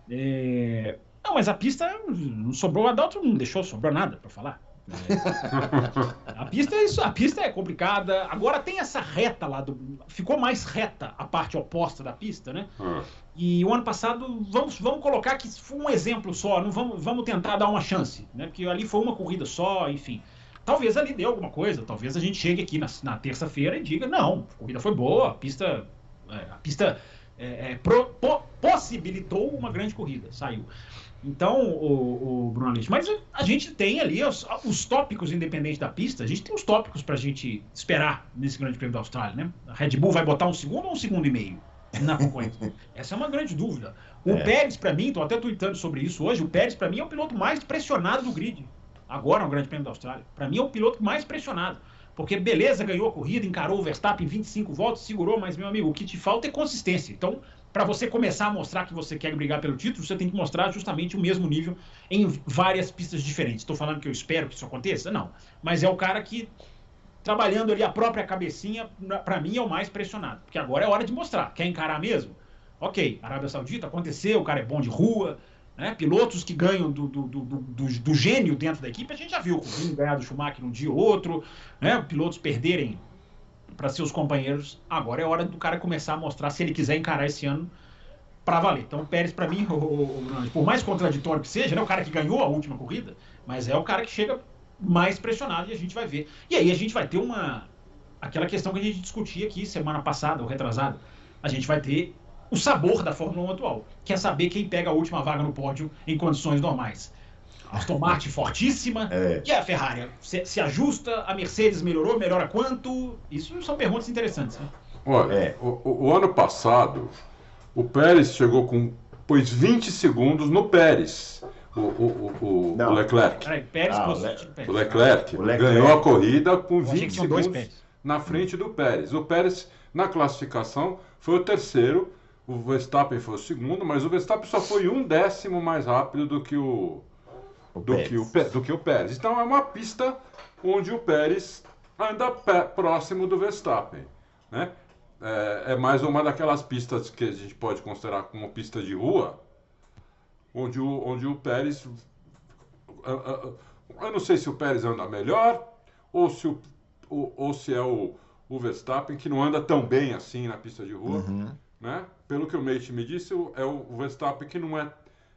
C: É, Não, mas a pista não sobrou, o Adalto não deixou, sobrou nada para falar. É, (laughs) A pista é isso, a pista é complicada. Agora tem essa reta lá do, ficou mais reta a parte oposta da pista, né?
D: Ah,
C: E o ano passado, vamos, vamos colocar que foi um exemplo só, não vamos, vamos tentar dar uma chance, né? Porque ali foi uma corrida só, enfim. Talvez ali dê alguma coisa, talvez a gente chegue aqui na, na terça-feira e diga, não, a corrida foi boa, a pista, é, a pista é, é, pro- po- possibilitou uma grande corrida, saiu. Então, o, o Bruno Aleixo, mas a gente tem ali os, os tópicos independentes da pista, a gente tem os tópicos pra gente esperar nesse grande prêmio da Austrália, né? A Red Bull vai botar um segundo ou um segundo e meio na concorrência? Essa é uma grande dúvida. O
B: É.
C: Pérez, pra mim, tô até tweetando sobre isso hoje, o Pérez, pra mim, é o piloto mais pressionado do grid. Agora no Grande Prêmio da Austrália. Pra mim, é o piloto mais pressionado. Porque, beleza, ganhou a corrida, encarou o Verstappen em 25 voltas, segurou, mas, meu amigo, o que te falta é consistência. Então, para você começar a mostrar que você quer brigar pelo título, você tem que mostrar justamente o mesmo nível em várias pistas diferentes. Estou falando que eu espero que isso aconteça? Não. Mas é o cara que, trabalhando ali a própria cabecinha, para mim é o mais pressionado. Porque agora é hora de mostrar. Quer encarar mesmo? Ok, Arábia Saudita aconteceu, o cara é bom de rua, né? Pilotos que ganham do, do, do, do, do gênio dentro da equipe, a gente já viu. O ganhar do Schumacher um dia ou outro, né? Pilotos perderem para seus companheiros. Agora é hora do cara começar a mostrar se ele quiser encarar esse ano para valer. Então o Pérez, para mim, (laughs) o, o, o, por mais contraditório que seja, né? O cara que ganhou a última corrida, mas é o cara que chega mais pressionado e a gente vai ver. E aí a gente vai ter uma. aquela questão que a gente discutia aqui semana passada ou retrasada. A gente vai ter o sabor da Fórmula 1 atual, que é saber quem pega a última vaga no pódio em condições normais. Aston Martin fortíssima,
B: É.
C: e a Ferrari se, se ajusta, a Mercedes melhorou, melhora quanto? Isso são perguntas interessantes. Né?
D: Olha,
B: É.
D: o, o- o ano passado, o Pérez chegou com. pôs 20 segundos no Pérez. O, o, o, o Leclerc.
C: Peraí, Pérez
B: Ah, o Le-
D: O Leclerc,
B: O Leclerc.
D: ganhou a corrida com
C: Eu achei
D: 20
C: que tinham dois
D: segundos na frente do Pérez. O Pérez, na classificação, foi o terceiro, o Verstappen foi o segundo, mas o Verstappen só foi um décimo mais rápido do que o, do
B: Pérez.
D: que o, Pé- do que o Pérez. Então é uma pista onde o Pérez anda pé- próximo do Verstappen. Né? É, é mais uma daquelas pistas que a gente pode considerar como pista de rua, onde o, onde o Pérez. ah, ah, ah, Eu não sei se o Pérez anda melhor ou se, o, o- ou se é o, o Verstappen, que não anda tão bem assim na pista de rua.
B: Uhum.
D: Né? Pelo que o Mate me disse, é o Verstappen que não é.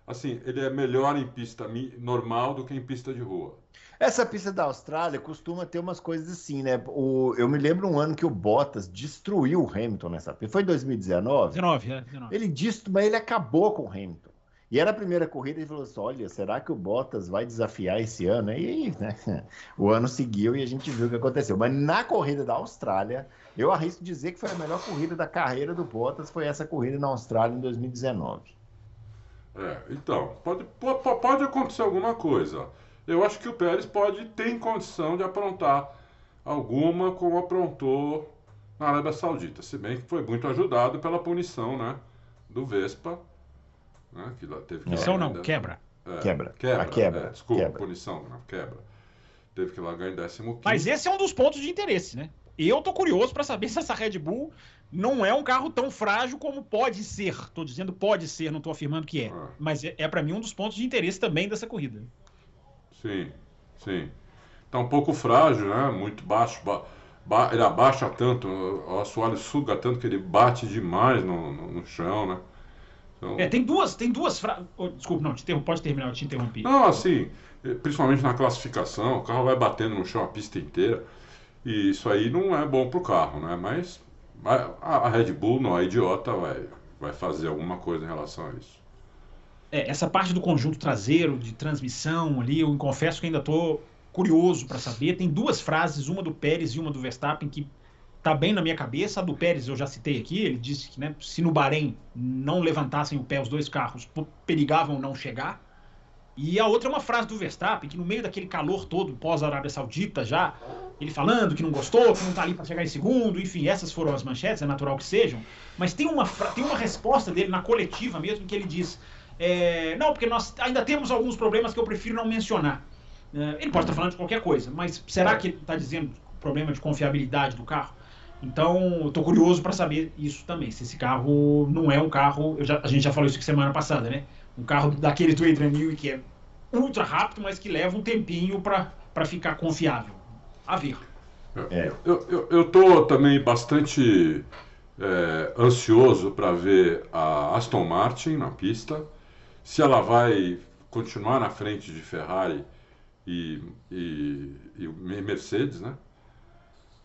D: Assim, ele é melhor em pista normal do que em pista de rua.
B: Essa pista da Austrália costuma ter umas coisas assim, né? O, eu me lembro um ano que o Bottas destruiu o Hamilton nessa pista. Foi em 2019?
C: 19, é, 19.
B: Ele disse, mas ele acabou com o Hamilton. E era a primeira corrida, ele falou assim: olha, será que o Bottas vai desafiar esse ano? E né? (laughs) O ano seguiu e a gente viu o que aconteceu. Mas na corrida da Austrália, eu arrisco dizer que foi a melhor corrida da carreira do Bottas, foi essa corrida na Austrália em 2019.
D: É, então, pode, po- po- pode acontecer alguma coisa. Eu acho que o Pérez pode ter condição de aprontar alguma como aprontou na Arábia Saudita, se bem que foi muito ajudado pela punição, né, do Vespa, né, que lá teve que largar
C: não, quebra.
D: é,
B: Quebra.
D: quebra,
B: A quebra,
D: é, desculpa,
B: quebra.
D: punição, não, quebra. Teve que largar em 15
C: Mas esse é um dos pontos de interesse, né? Eu tô curioso para saber (laughs) se essa Red Bull não é um carro tão frágil como pode ser. Tô dizendo pode ser, não tô afirmando que é.
D: Ah.
C: Mas é, é para mim um dos pontos de interesse também dessa corrida.
D: Sim, sim. Tá um pouco frágil, né? Muito baixo. ba- ba- ele abaixa tanto, o assoalho suga tanto que ele bate demais no, no, no chão, né? Então,
C: É, tem duas, tem duas fra... oh, desculpa, não, te pode terminar, eu te interrompi.
D: Não, assim, eh, principalmente na classificação, o carro vai batendo no chão a pista inteira. E isso aí não é bom pro carro, né? Mas a, Red Bull, não é idiota, vai, vai fazer alguma coisa em relação a isso.
C: É, essa parte do conjunto traseiro, de transmissão ali, eu confesso que ainda tô curioso para saber. Tem duas frases, uma do Pérez e uma do Verstappen, que tá bem na minha cabeça. A do Pérez eu já citei aqui, ele disse que né, se no Bahrein não levantassem o pé os dois carros, perigavam não chegar. E a outra é uma frase do Verstappen, que no meio daquele calor todo, pós-Arábia Saudita já, ele falando que não gostou, que não tá ali para chegar em segundo, enfim, essas foram as manchetes, é natural que sejam. Mas tem uma, tem uma resposta dele na coletiva mesmo, que ele diz: é, Não, porque nós ainda temos alguns problemas que eu prefiro não mencionar. É, ele pode estar falando de qualquer coisa, mas será que ele está dizendo problema de confiabilidade do carro? Então, eu tô curioso para saber isso também. Se esse carro não é um carro. eu já- a gente já falou isso aqui semana passada, né? Um carro daquele Adrian Newey que é ultra rápido, mas que leva um tempinho para ficar confiável. A ver.
B: É.
D: Eu, eu, eu tô também bastante é, ansioso para ver a Aston Martin na pista, se ela vai continuar na frente de Ferrari e, e, e Mercedes, né?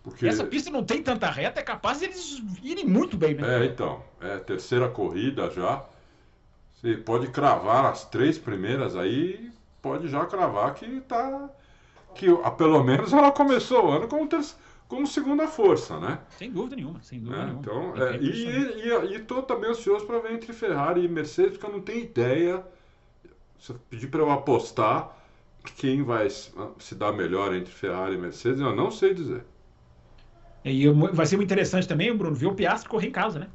D: Porque,
C: Essa pista não tem tanta reta, é capaz de eles irem muito bem, né?
D: É, então, é a terceira corrida já. Você pode cravar as três primeiras aí, pode já cravar que tá. Que ah, pelo menos ela começou o ano como, ter, como segunda força, né?
C: Sem dúvida nenhuma, sem dúvida
D: É,
C: nenhuma.
D: então,
C: É
D: é, e, e, e tô também ansioso para ver entre Ferrari e Mercedes, porque eu não tenho ideia. Se eu pedir para eu apostar quem vai se dar melhor entre Ferrari e Mercedes, eu não sei dizer.
C: E eu- vai ser muito interessante também, Bruno, ver o Piastri correr em casa, né?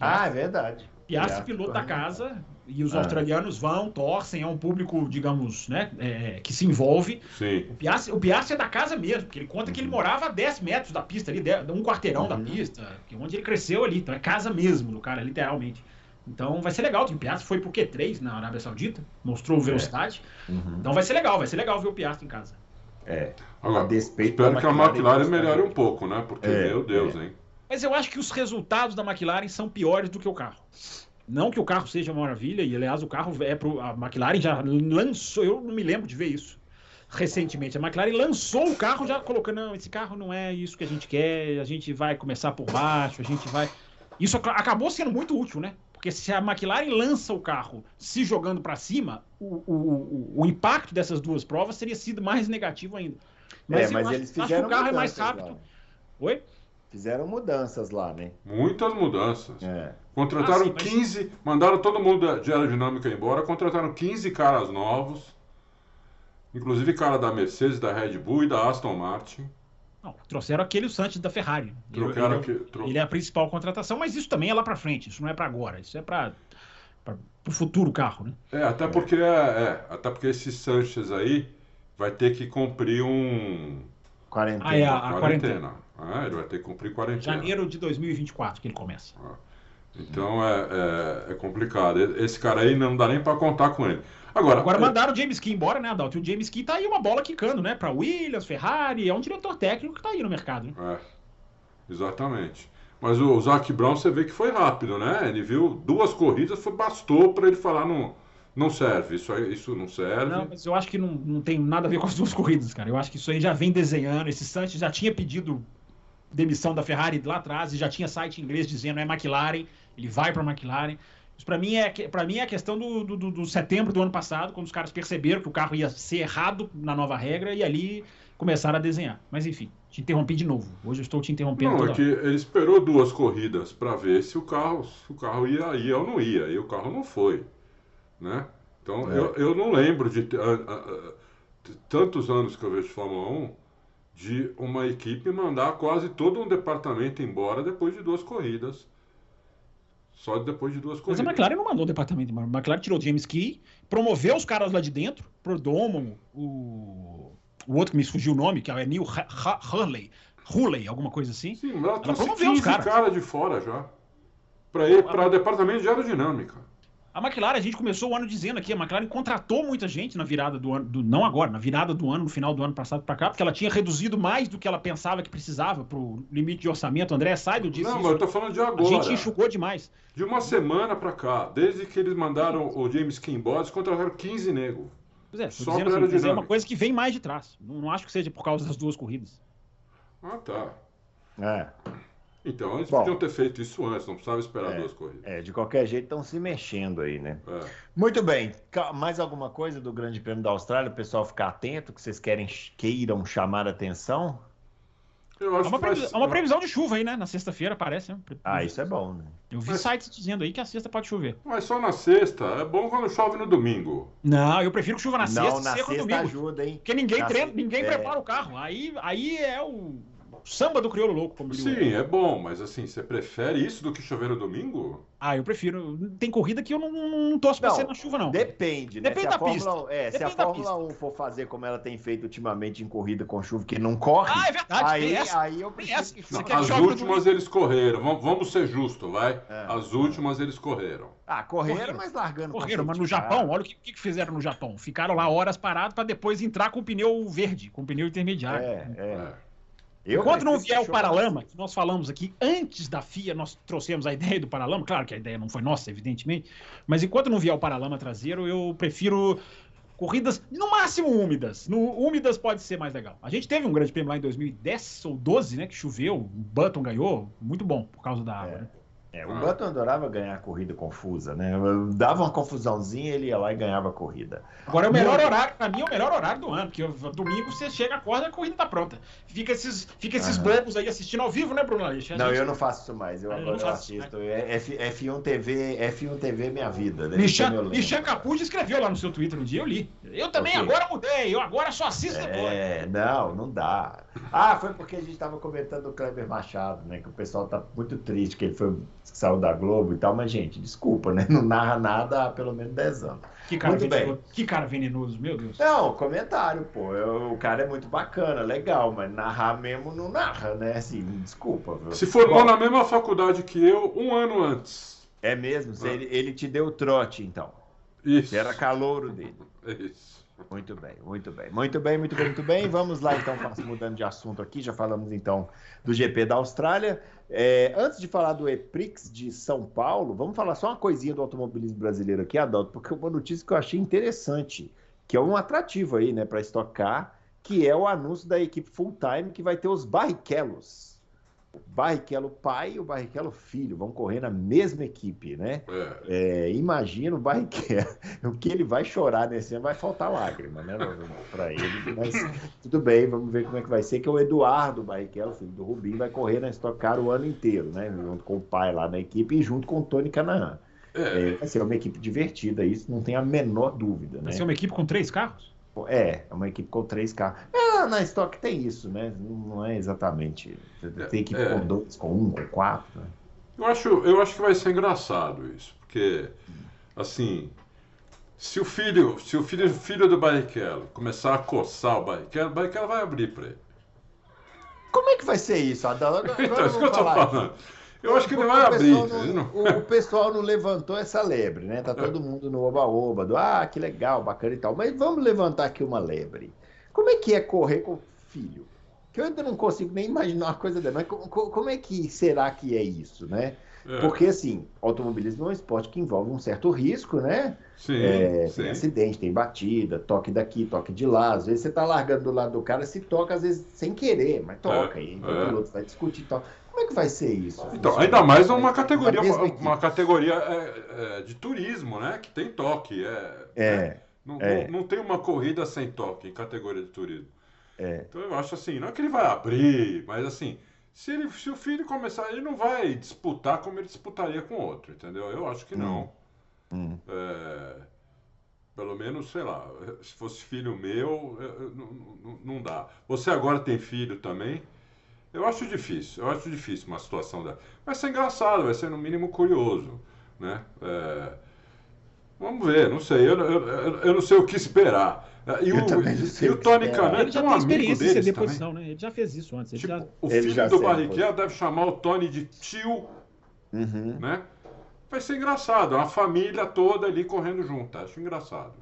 B: Ah, é verdade.
C: Piastri,
B: Piastri
C: piloto da casa, e os
B: Ah.
C: australianos vão, torcem, é um público, digamos, né, é, que se envolve.
D: Sim.
C: O Piastri, o Piastri é da casa mesmo, porque ele conta que ele morava a 10 metros da pista ali, um quarteirão da
B: Uhum.
C: pista, que é onde ele cresceu ali, então é casa mesmo do cara, literalmente. Então vai ser legal, o Piastri foi pro Q3 na Arábia Saudita, mostrou velocidade,
B: Uhum.
C: então vai ser legal, vai ser legal ver o Piastri em casa.
B: É.
D: Agora,
B: A despeito
D: espero que a
B: McLaren
D: melhore um pouco, né? Porque,
B: É,
D: meu Deus,
B: é.
D: hein?
C: Mas eu acho que os resultados da McLaren são piores do que o carro. Não que o carro seja uma maravilha, e aliás o carro é pro. A McLaren já lançou, eu não me lembro de ver isso recentemente. A McLaren lançou o carro já colocando, não, esse carro não é isso que a gente quer, a gente vai começar por baixo, a gente vai. Isso acabou sendo muito útil, né? Porque se a McLaren lança o carro se jogando para cima, o, o, o, o impacto dessas duas provas teria sido mais negativo ainda.
B: É,
C: eu
B: mas
C: acho-
B: eles
C: acho que
B: fizeram
C: o carro é mais
B: mudanças
C: rápido.
B: lá.
C: Oi?
B: Fizeram mudanças lá, né?
D: Muitas mudanças.
B: É.
D: Contrataram
C: Ah, sim, mas-
D: 15, mandaram todo mundo de aerodinâmica embora, contrataram 15 caras novos, inclusive cara da Mercedes, da Red Bull e da Aston Martin.
C: Não, trouxeram aquele Santos da Ferrari. Ele, ele é o-
D: tro-
C: ele é a principal contratação, mas isso também é lá pra frente. Isso não é pra agora. Isso é para o futuro carro, né?
D: É, até porque, é, é, até porque esse Sanchez aí vai ter que cumprir um
B: Quarentena.
C: Ah, é, a-
D: uma quarentena. Ah, ele vai ter que cumprir quarentena.
C: Janeiro de 2024 que ele começa.
D: Então é, é, é complicado. E- Esse cara aí não dá nem pra contar com ele. Agora,
C: Agora
D: é-
C: mandaram o James Key embora, né, Adalto? E o James Key tá aí uma bola quicando, né? Pra Williams, Ferrari, é um diretor técnico que tá aí no mercado, né?
D: É, exatamente. Mas o Zac Brown, você vê que foi rápido, né? Ele viu duas corridas, foi, bastou para ele falar: não, não serve, isso, isso não serve.
C: Não, mas eu acho que não, não tem nada a ver com as duas corridas, cara. Eu acho que isso aí já vem desenhando. Esse Santos já tinha pedido demissão da Ferrari lá atrás e já tinha site inglês dizendo é McLaren, ele vai para McLaren. Isso para mim é para mim é a questão do, do, do- setembro do ano passado, quando os caras perceberam que o carro ia ser errado na nova regra e ali começaram a desenhar. Mas enfim, te interrompi de novo. Hoje eu estou te interrompendo
D: Não, é que ele esperou duas corridas para ver se o carro, se o carro ia, ia ou não ia. E o carro não foi, né? Então
B: É.
D: eu, eu não lembro de a- a- a- tantos anos que eu vejo Fórmula 1 de uma equipe mandar quase todo um departamento embora depois de duas corridas. Só depois de duas
C: Mas
D: corridas.
C: a McLaren não mandou o departamento. A McLaren tirou o James Key, promoveu os caras lá de dentro, pro Domo, o, o outro que me fugiu o nome, que é Neil Hurley, Hurley, alguma coisa assim.
D: Sim, mas ela trouxe
C: promoveu os
D: 15
C: caras.
D: caras de fora já. Para ir para o departamento de aerodinâmica.
C: A McLaren, a gente começou o ano dizendo aqui, a McLaren contratou muita gente na virada do ano, do, não agora, na virada do ano, no final do ano passado para cá, porque ela tinha reduzido mais do que ela pensava que precisava pro limite de orçamento. André Saido disse
D: Não,
C: isso.
D: mas eu tô falando de
C: A
D: agora.
C: gente enxugou demais.
D: De uma semana para cá, desde que eles mandaram o James Kimball, eles contrataram 15 negros.
C: Pois é,
D: Só
C: dizendo
D: pra
C: assim, mas é uma coisa que vem mais de trás. Não, não acho que seja por causa das duas corridas.
D: Ah, tá.
B: É.
D: Então eles
B: Bom.
D: podiam ter feito isso antes, não precisava esperar
B: É.
D: duas corridas.
B: É, de qualquer jeito estão se mexendo aí, né?
D: É.
B: Muito bem. Mais alguma coisa do Grande Prêmio da Austrália? O pessoal ficar atento, que vocês querem, queiram chamar a atenção?
D: Eu acho
C: uma,
D: que
C: previsão,
D: ser-
C: há uma previsão de chuva aí, né? Na sexta-feira, parece. Né?
B: Ah, isso é bom, né?
C: Eu vi
D: Mas-
C: sites dizendo aí que a sexta pode chover.
D: Mas só na sexta. É bom quando chove no domingo.
C: Não, eu prefiro que chuva na
B: Não,
C: sexta
B: na
C: e seca no
B: sexta
C: domingo.
B: ajuda, hein?
C: Porque ninguém
B: Na
C: treina,
B: se-
C: ninguém
B: é.
C: prepara o carro. Aí, aí é o samba do crioulo louco, como diria
D: Sim, é bom, mas assim, você prefere isso do que chover no domingo?
C: Ah, eu prefiro. Tem corrida que eu não, não, não torço pra
B: Não,
C: ser na chuva, não.
B: Depende, né?
C: Depende
B: se a
C: da
B: Fórmula, é, se a
C: Depende
B: Fórmula 1 for fazer como ela tem feito ultimamente em corrida com chuva, que não corre,
C: Ah, é verdade,
B: aí,
C: tem essa.
B: aí eu prefiro
C: essa.
B: que
C: que
D: As últimas eles correram. Vamos, vamos ser justos, vai.
B: É.
D: As últimas eles correram.
B: Ah, correram,
C: Correram.
B: mas largando.
C: Correram, mas no Japão,
B: carro.
C: olha o que, que fizeram no Japão. Ficaram lá horas parados pra depois entrar com o pneu verde, com o pneu intermediário.
B: É, é.
D: É.
B: Eu
C: Enquanto não vier o. Paralama, que nós falamos aqui antes da FIA, nós trouxemos a ideia do Paralama, claro que a ideia não foi nossa, evidentemente, mas enquanto não vier o Paralama traseiro, eu prefiro corridas no máximo úmidas. No úmidas pode ser mais legal. A gente teve um grande prêmio lá em 2010 ou 12, né, que choveu, o Button ganhou, muito bom por causa da água, né?
B: É, o
D: Ah.
B: Button adorava ganhar corrida confusa, né? Dava uma confusãozinha, ele ia lá e ganhava a corrida.
C: Agora é o melhor
B: Muito.
C: horário, pra mim é o melhor horário do ano, porque domingo você chega, acorda, a corrida tá pronta. Fica esses, fica esses bobos aí assistindo ao vivo, né, Bruno Aleixo? A
B: Não,
C: gente-
B: eu não faço isso mais. Eu
C: Ah,
B: agora eu assisto. É F, F1 TV, F1 TV é minha vida. né?
C: Lichan Capucci escreveu lá no seu Twitter um dia, eu li. Eu também agora mudei, eu agora só assisto agora.
B: É, não, não dá. Ah, foi porque a gente estava comentando o Kleber Machado, né? Que o pessoal tá muito triste, que ele foi, saiu da Globo e tal, mas, gente, desculpa, né? (laughs) Não narra nada há pelo menos 10 anos.
C: Que cara
B: Muito bem.
C: venenoso. Que cara venenoso, meu Deus.
B: Não, comentário, pô. Eu- o cara é muito bacana, legal, mas narrar mesmo não narra, né? Assim, desculpa. viu?
D: Se formou
B: Bom,
D: na mesma faculdade que eu, um ano antes.
B: É mesmo? Se Ele, ele te deu trote, então.
D: Isso.
B: Você era calouro dele. (laughs)
D: Isso.
B: Muito bem, muito bem. Muito bem, muito bem, muito bem. Vamos lá, então, mudando de assunto aqui. Já falamos, então, do GP da Austrália. É, antes de falar do EPRIX de São Paulo, vamos falar só uma coisinha do automobilismo brasileiro aqui, Adalto, porque é uma notícia que eu achei interessante, que é um atrativo aí, né, para estocar, que é o anúncio da equipe full time que vai ter os Barrichellos. Barrichello pai e o Barrichello filho vão correr na mesma equipe, né? É. É, imagina o Barrichello, (laughs) o que ele vai chorar nesse ano, vai faltar lágrima, né? Para ele, mas tudo bem, vamos ver como é que vai ser, que o Eduardo Barrichello, filho do Rubinho, vai correr na Stock Car o ano inteiro, né? Junto com o pai lá na equipe e junto com o Tony Canaan. É. é vai ser uma equipe divertida, isso não tem a menor dúvida, né?
C: Vai ser uma equipe com três carros?
B: É, é uma equipe com três carros. É, na Stock tem isso, né? Não é exatamente. Tem equipe é. com dois, com um, com quatro. Né?
D: Eu, acho, eu acho que vai ser engraçado isso, porque, assim, se o filho, se o filho, filho do Barrichello começar a coçar o Barrichello, o Barrichello vai abrir para ele.
B: Como é que vai ser isso, Adão? (laughs) Agora,
D: então, isso que eu tô falando. Eu acho que ele vai abrir.
B: Não, o, pessoal não levantou essa lebre, né? Tá é. todo mundo no oba-oba, do ah, que legal, bacana e tal. Mas vamos levantar aqui uma lebre. Como é que é correr com o filho? Que eu ainda não consigo nem imaginar uma coisa dela. Mas como, como é que será que é isso, né? É. Porque, assim, automobilismo é um esporte que envolve um certo risco, né?
D: Sim, é, sim.
B: Tem acidente, tem batida, toque daqui, toque de lá. Às vezes você tá largando do lado do cara, se toca, às vezes sem querer, mas toca. É, e o é. piloto vai discutir e tal. Como é que vai ser isso?
D: Então, ainda mais uma categoria, uma categoria é, é, de turismo, né? Que tem toque. É,
B: é,
D: né? Não, é. Não, não, tem uma corrida sem toque em categoria de turismo.
B: É.
D: Então eu acho assim, não é que ele vai abrir, mas assim, se, ele, se o filho começar, ele não vai disputar como ele disputaria com outro, entendeu? Eu acho que não.
B: Hum.
D: É, pelo menos, sei lá, se fosse filho meu, não, não, não dá. Você agora tem filho também? Eu acho difícil, eu acho difícil uma situação dessa. Vai ser engraçado, vai ser no mínimo curioso, né? É... Vamos ver, não sei, eu, eu, eu, não sei o que esperar. E o, e o Tony Canan
C: ele já tem um experiência em ceder posição, né? Ele já fez isso antes.
D: Tipo,
C: já...
D: O filho do Barrichello deve chamar o Tony de tio,
B: uhum.
D: né? Vai ser engraçado, uma família toda ali correndo junto, acho engraçado.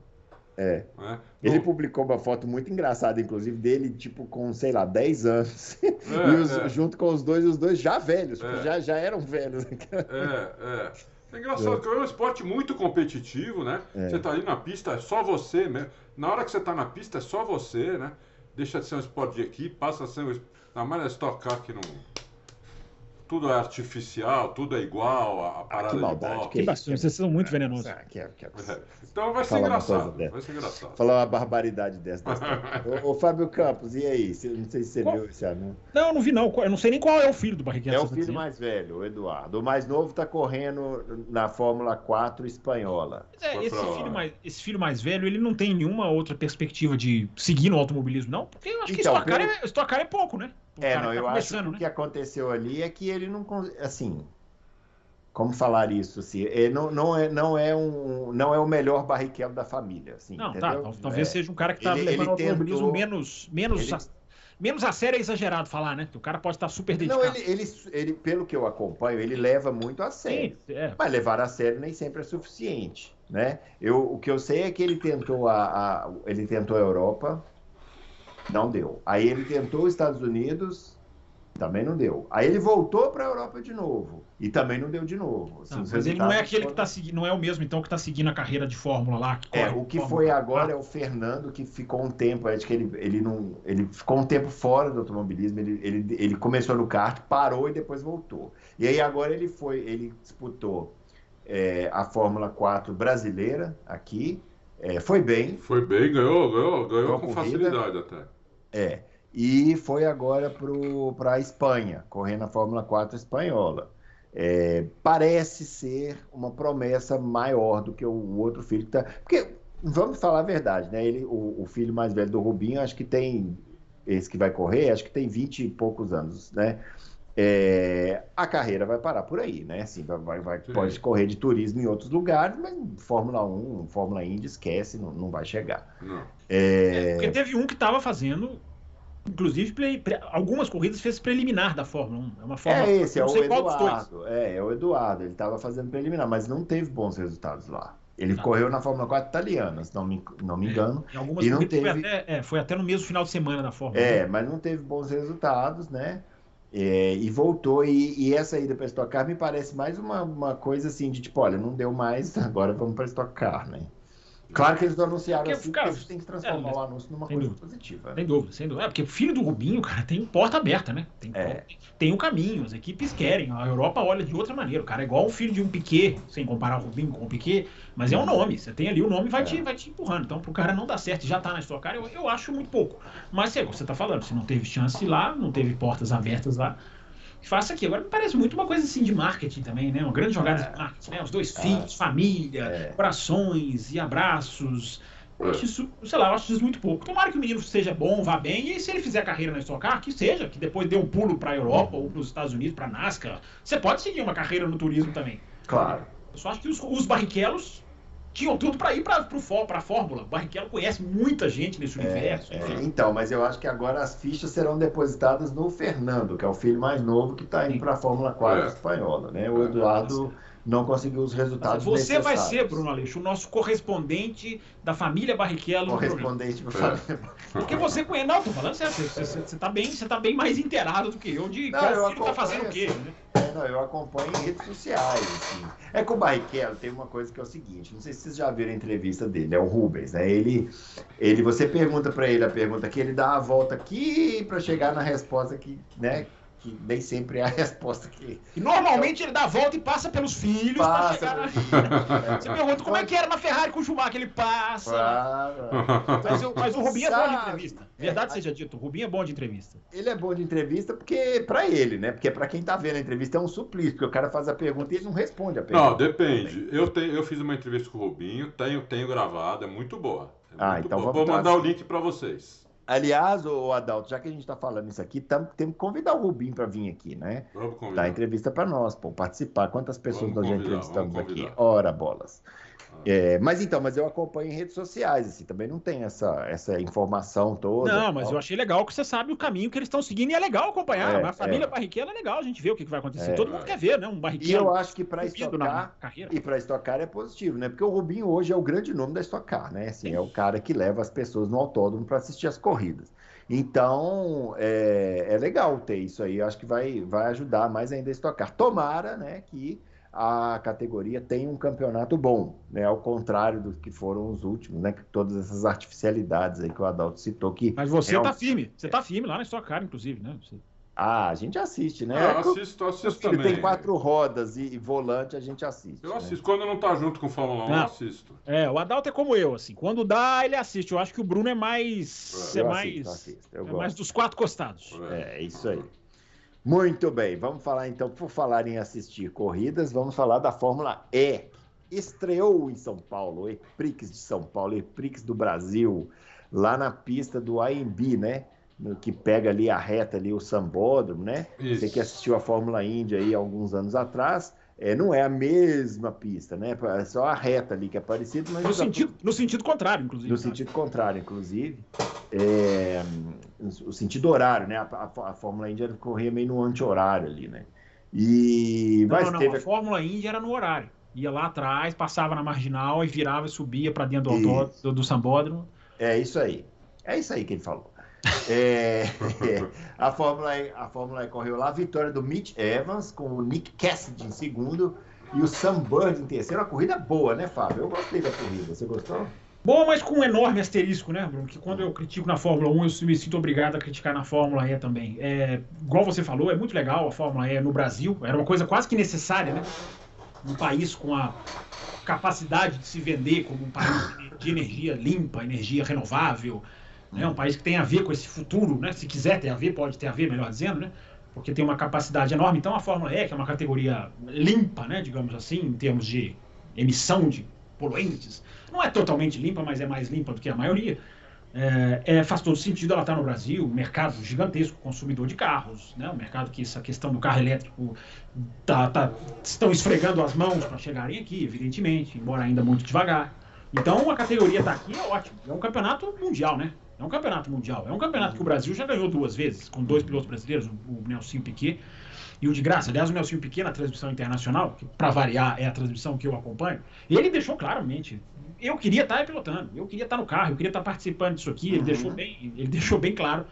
B: É. é. Ele publicou uma foto muito engraçada, inclusive, dele, tipo, com, sei lá, 10 anos. (laughs) É, e os, é. junto com os dois, os dois já velhos, é. já, já eram velhos.
D: É, é. É engraçado, porque é um esporte muito competitivo, né? É. Você tá ali na pista, é só você mesmo. Na hora que você tá na pista, é só você, né? Deixa de ser um esporte de equipe, passa a ser um. Na mais é Stock Car que não tudo é artificial, tudo é igual, a, parada ah, que
C: maldade, de Que bastante, vocês são muito venenosos. Ah,
D: que, que, (laughs) então vai ser engraçado. Vai ser engraçado.
B: Falar uma barbaridade dessa. (laughs) ô, ô, Fábio Campos, e aí? Não sei se você qual? viu esse anúncio.
C: Não, eu não vi não. Eu não sei nem qual é o filho do Barrichello.
B: É o filho mais velho, o Eduardo. O mais novo está correndo na Fórmula 4 espanhola.
C: É, esse, filho mais, esse filho mais velho, ele não tem nenhuma outra perspectiva de seguir no automobilismo, não? Porque eu acho então, que Stock Car, pelo... é, Car é pouco, né?
B: É, não, tá eu acho que né? o que aconteceu ali é que ele não. Assim. Como falar isso? Assim, ele não, não, é, não, é um, não é o melhor barriquelo da família. Assim,
C: não, tá, entendeu? tá. Talvez é. seja um cara que está levando o automobilismo menos. menos ele... a, menos a sério é exagerado falar, né? Que o cara pode estar super dedicado.
B: Não, ele, ele, ele, pelo que eu acompanho, ele leva muito a sério. Sim, é. Mas levar a sério nem sempre é suficiente. Né? Eu, o que eu sei é que ele tentou a, a ele tentou a Europa, não deu. Aí ele tentou os Estados Unidos, também não deu. Aí ele voltou para a Europa de novo e também não deu de novo.
C: Assim, mas ele não é aquele que está seguindo, não é o mesmo então que está seguindo a carreira de Fórmula lá.
B: É, o que foi agora é o Fernando que ficou um tempo, acho que ele, ele não, ele ficou um tempo fora do automobilismo. Ele, ele, ele começou no kart, parou e depois voltou. E aí agora ele foi, ele disputou é, a Fórmula 4 brasileira aqui. É, foi bem.
D: Foi bem, ganhou, ganhou, ganhou com facilidade até.
B: É. E foi agora para a Espanha, correndo a Fórmula 4 espanhola. É, parece ser uma promessa maior do que o outro filho que tá. Porque, vamos falar a verdade, né? Ele, o, o, filho mais velho do Rubinho, acho que tem. Esse que vai correr, acho que tem 20 e poucos anos, né? É, a carreira vai parar por aí, né? Assim, vai, vai, pode correr de turismo em outros lugares, mas Fórmula 1, Fórmula Indy, esquece, não, não vai chegar.
D: Não.
C: É... é... porque teve um que estava fazendo, inclusive, pre, pre, algumas corridas fez preliminar da Fórmula 1. É uma Fórmula,
B: é esse, é o Eduardo. É, é o Eduardo. Ele estava fazendo preliminar, mas não teve bons resultados lá. Ele tá. correu na Fórmula 4 italiana, se não me, não me é, engano.
C: É, e não teve... foi, até, é, foi até no mesmo final de semana da Fórmula.
B: É, mas não teve bons resultados, né? É, e voltou, e, e, essa ida para Stock Car me parece mais uma, uma coisa assim de tipo, olha, não deu mais, (laughs) agora vamos para Stock Car, né? Claro que eles não anunciaram
C: Porque,
B: assim,
C: cara,
B: eles têm que transformar
C: é,
B: o anúncio numa coisa
C: dúvida.
B: positiva.
C: Sem dúvida, sem dúvida. É, porque o filho do Rubinho, cara, tem porta aberta, né? Tem,
B: É.
C: tem um caminho, as equipes querem. A Europa olha de outra maneira. O cara é igual o filho de um Piquet, sem comparar o Rubinho com o Piquet, mas é um nome. Você tem ali o nome vai,
B: É.
C: te, vai te empurrando. Então, pro cara não dar certo e já tá na sua cara, eu, eu acho muito pouco. Mas é o que você tá falando, se não teve chance lá, não teve portas abertas lá. Faça aqui. Agora me parece muito uma coisa assim de marketing também, né? Uma grande jogada de marketing, né? Os dois filhos, família,
B: É.
C: corações e abraços. Eu
D: É.
C: acho isso, sei lá, eu acho isso muito pouco. Tomara que o menino seja bom, vá bem, e se ele fizer carreira na Stock Car, que seja, que depois dê um pulo para a Europa ou para os Estados Unidos, para NASCAR. Você pode seguir uma carreira no turismo também.
B: Claro.
C: Eu só acho que os, os barriquelos tinham tudo para ir para a Fórmula. O Barrichello conhece muita gente nesse universo.
B: É, então, mas eu acho que agora as fichas serão depositadas no Fernando, que é o filho mais novo que está indo para a Fórmula 4
D: É.
B: espanhola. Né? O Eduardo não conseguiu os resultados
C: Você vai
B: necessários.
C: ser, Bruno Aleixo, o nosso correspondente da família Barrichello
B: correspondente para
D: É. (laughs)
C: Porque você conhece. Não, tô falando sério. Você, você, você tá bem, você tá bem mais inteirado do que eu de
B: Não, eu
C: filho tá fazendo o quê.
B: acompanho,
C: Né?
B: É, não, eu acompanho em redes sociais. Assim. É que o Barrichello tem uma coisa que é o seguinte: não sei se vocês já viram a entrevista dele, é o Rubens, né? Ele, ele você pergunta para ele a pergunta que ele dá a volta aqui para chegar na resposta que, né? Que nem sempre é a (laughs) resposta que
C: E normalmente ele dá a volta e passa pelos filhos pra
B: passa.
C: chegar na... (laughs) Você pergunta como é que era na Ferrari com o Schumacher, ele passa. Mas, o- mas o Rubinho é bom de
B: Sabe.
C: entrevista. Verdade seja dito, o Rubinho é bom de entrevista.
B: Ele é bom de entrevista porque para ele, né? Porque para quem tá vendo a entrevista é um suplício, porque o cara faz a pergunta e ele não responde a pergunta.
D: Não, depende. Eu, tenho, eu fiz uma entrevista com o Rubinho, tenho, tenho gravado, é muito boa. É
B: Ah,
D: muito
B: então
D: boa.
B: vamos
D: Vou mandar o link para vocês.
B: Aliás, o Adalto, já que a gente está falando isso aqui, tam, temos que convidar o Rubinho para vir aqui, né?
D: Vamos
B: Dar
D: convidar.
B: entrevista para nós, pô, participar. Quantas pessoas
D: Vamos
B: nós já entrevistamos aqui? Ora, bolas. É, mas então, mas eu acompanho em redes sociais, assim, também não tem essa, essa informação toda.
C: Não, mas eu achei legal que você sabe o caminho que eles estão seguindo e é legal acompanhar.
B: É,
C: a família
B: é.
C: Barrichello é legal, a gente vê o que vai acontecer.
B: É.
C: Todo mundo quer ver, né? Um
B: E
C: Barrichello
B: eu acho que para estocar e para estocar é positivo, né? Porque o Rubinho hoje é o grande nome da Stock Car, né? Assim, é o cara que leva as pessoas no autódromo para assistir as corridas. Então, é, é legal ter isso aí. Eu acho que vai, vai ajudar mais ainda a estocar. Tomara, né, que a categoria tenha um campeonato bom, né? Ao contrário dos que foram os últimos, né? Que todas essas artificialidades aí que o Adalto citou que
C: Mas você
B: É um-
C: tá firme. Você tá firme lá na Stock Car, inclusive, né? Você-
B: ah, a gente assiste, né?
D: Ah,
B: É que o-
D: assisto,
B: o
D: assisto também.
B: tem quatro rodas e, e volante, a gente assiste.
D: Eu
B: né?
D: assisto. Quando não tá junto com Fórmula 1, eu
C: Não.
D: assisto.
C: É, o Adalto é como eu, assim. Quando dá, ele assiste. Eu acho que o Bruno é mais. É,
B: Eu
C: mais.
B: assisto, assisto, eu
C: é
B: gosto.
C: mais dos quatro costados.
B: É, isso aí. Muito bem, vamos falar então, por falar em assistir corridas, vamos falar da Fórmula E. Estreou em São Paulo, o Eprix de São Paulo, o Eprix do Brasil, lá na pista do AMB, né? Que pega ali a reta ali, o Sambódromo, né?
D: Isso.
B: Você que assistiu a Fórmula Indy aí alguns anos atrás, é, não é a mesma pista, né? É só a reta ali que é parecida, mas
C: No sentido, no sentido contrário, inclusive.
B: no
C: tá?
B: sentido contrário, inclusive. É, o sentido horário, né? A, a- a Fórmula Indy corria meio no anti-horário ali, né? E
C: Não,
B: mas
C: não,
B: teve
C: A Fórmula Indy era no horário. Ia lá atrás, passava na marginal e virava e subia para dentro do, do, do sambódromo.
B: é isso aí. É isso aí que ele falou. É, (laughs) a Fórmula E, a Fórmula E correu lá, a vitória do Mitch Evans com o Nick Cassidy em segundo e o Sam Bird em terceiro. Uma corrida boa, né, Fábio? Eu gostei da corrida. Você gostou?
C: Bom, mas com um enorme asterisco, né, Bruno? Que quando eu critico na Fórmula 1, eu me sinto obrigado a criticar na Fórmula E também. É, igual você falou, é muito legal a Fórmula E no Brasil. Era uma coisa quase que necessária, né? Um país com a capacidade de se vender como um país de energia limpa, energia renovável, né? Um país que tem a ver com esse futuro, né? Se quiser ter a ver, pode ter a ver, melhor dizendo, né? Porque tem uma capacidade enorme. Então a Fórmula E, que é uma categoria limpa, né? Digamos assim, em termos de emissão de poluentes, não é totalmente limpa, mas é mais limpa do que a maioria. É, é, faz todo sentido ela estar no Brasil, mercado gigantesco, consumidor de carros, né? um mercado que essa questão do carro elétrico tá, tá- estão esfregando as mãos para chegarem aqui, evidentemente, embora ainda muito devagar. Então a categoria está aqui é ótimo. É um campeonato mundial, né? É um campeonato mundial. É um campeonato que o Brasil já ganhou duas vezes, com dois pilotos brasileiros, o, Nelson Piquet e o de graça. Aliás, o Nelson Piquet na transmissão internacional, que para variar é a transmissão que eu acompanho, ele deixou claramente. Eu queria estar pilotando, eu queria estar no carro, eu queria estar participando disso aqui. Ele
B: Uhum.
C: deixou bem, ele deixou bem claro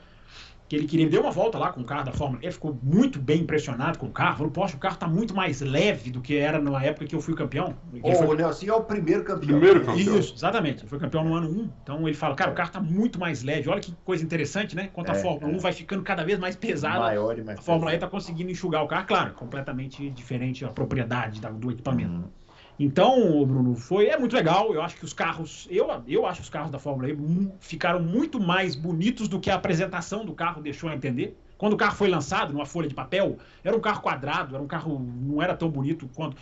C: que ele queria. Ele deu uma volta lá com o carro da Fórmula E, ficou muito bem impressionado com o carro. Falou, poxa, o carro está muito mais leve do que era na época que eu fui campeão.
B: Oh, foi... O Nelson é o primeiro campeão.
D: Primeiro campeão.
C: Isso, exatamente. Ele foi campeão no ano 1. Então ele fala, cara, o carro está muito mais leve. Olha que coisa interessante, né? Enquanto é, a Fórmula é. 1 vai ficando cada vez mais pesada,
B: Maior e mais
C: a Fórmula pesado. E está conseguindo enxugar o carro. Claro, completamente diferente a propriedade do equipamento. Uhum. Então, Bruno, foi é muito legal. Eu acho que os carros, eu, eu acho que os carros da Fórmula E ficaram muito mais bonitos do que a apresentação do carro deixou a entender. Quando o carro foi lançado numa folha de papel, era um carro quadrado, era um carro não era tão bonito quanto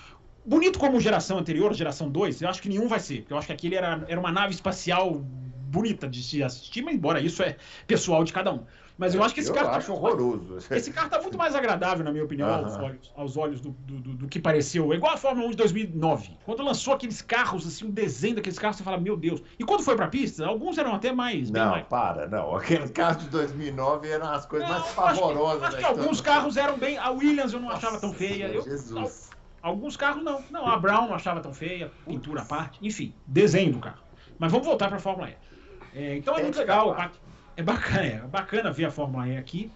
C: bonito como geração anterior, geração 2. Eu acho que nenhum vai ser, eu acho que aquele era, era uma nave espacial bonita de se assistir, mas embora isso é pessoal de cada um. Mas eu, eu acho que esse carro.
B: Eu tá acho horroroso. (laughs)
C: Esse carro tá muito mais agradável, na minha opinião, aos olhos, aos olhos do, do, do, do, que pareceu. É igual a Fórmula 1 de 2009. Quando lançou aqueles carros, assim, o um desenho daqueles carros, você fala, meu Deus. E quando foi pra pista, alguns eram até mais.
B: Não,
C: mais...
B: para, não. (laughs) Aqueles carros de 2009 eram as coisas não, mais pavorosas.
C: Acho que, acho que alguns carros eram bem. A Williams eu não Nossa, achava tão feia. Eu,
B: Jesus.
C: Alguns carros não. Não, a Brown não achava tão feia, pintura à parte. Enfim, desenho do carro. Mas vamos voltar pra Fórmula E. É, então é muito legal. É bacana, é bacana ver a Fórmula E aqui.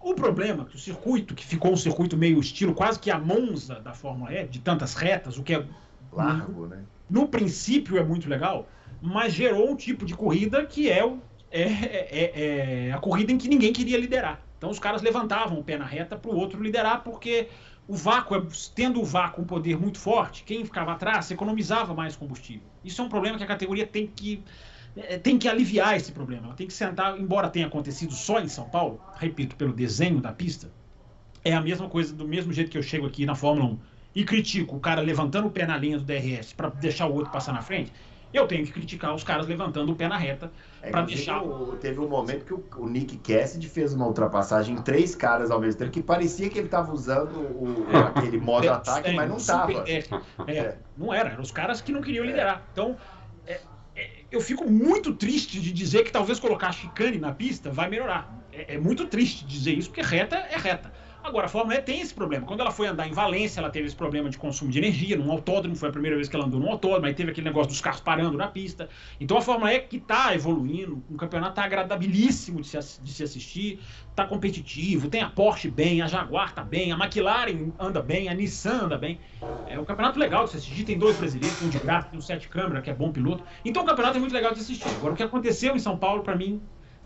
C: O problema é que o circuito, que ficou um circuito meio estilo quase que a Monza da Fórmula E, de tantas retas, o que é.
B: Largo, no,
C: né? No princípio é muito legal, mas gerou um tipo de corrida que é, o, é, é, é a corrida em que ninguém queria liderar. Então os caras levantavam o pé na reta para o outro liderar, porque o vácuo, tendo o vácuo um poder muito forte, quem ficava atrás economizava mais combustível. Isso é um problema que a categoria tem que é, tem que aliviar esse problema. Ela tem que sentar, embora tenha acontecido só em São Paulo, repito, pelo desenho da pista, é a mesma coisa, do mesmo jeito que eu chego aqui na Fórmula 1 e critico o cara levantando o pé na linha do DRS para deixar o outro passar na frente, eu tenho que criticar os caras levantando o pé na reta é, para deixar.
B: O, teve um momento que o, o, Nick Cassidy fez uma ultrapassagem em três caras ao mesmo tempo, que parecia que ele estava usando o, aquele modo é, ataque, mas não estava.
C: É, é, não era, eram os caras que não queriam liderar. Então, eu fico muito triste de dizer que talvez colocar chicane na pista vai melhorar. É, é, muito triste dizer isso, porque reta é reta. Agora, a Fórmula E tem esse problema. Quando ela foi andar em Valência, ela teve esse problema de consumo de energia, num autódromo, foi a primeira vez que ela andou num autódromo, aí teve aquele negócio dos carros parando na pista. Então a Fórmula E que está evoluindo, o campeonato está agradabilíssimo de se, de se assistir, está competitivo, tem a Porsche bem, a Jaguar está bem, a McLaren anda bem, a Nissan anda bem. É um campeonato legal de se assistir, tem dois brasileiros, um de graça, tem um sete câmera, que é bom piloto. Então o campeonato é muito legal de assistir. Agora, o que aconteceu em São Paulo, para mim,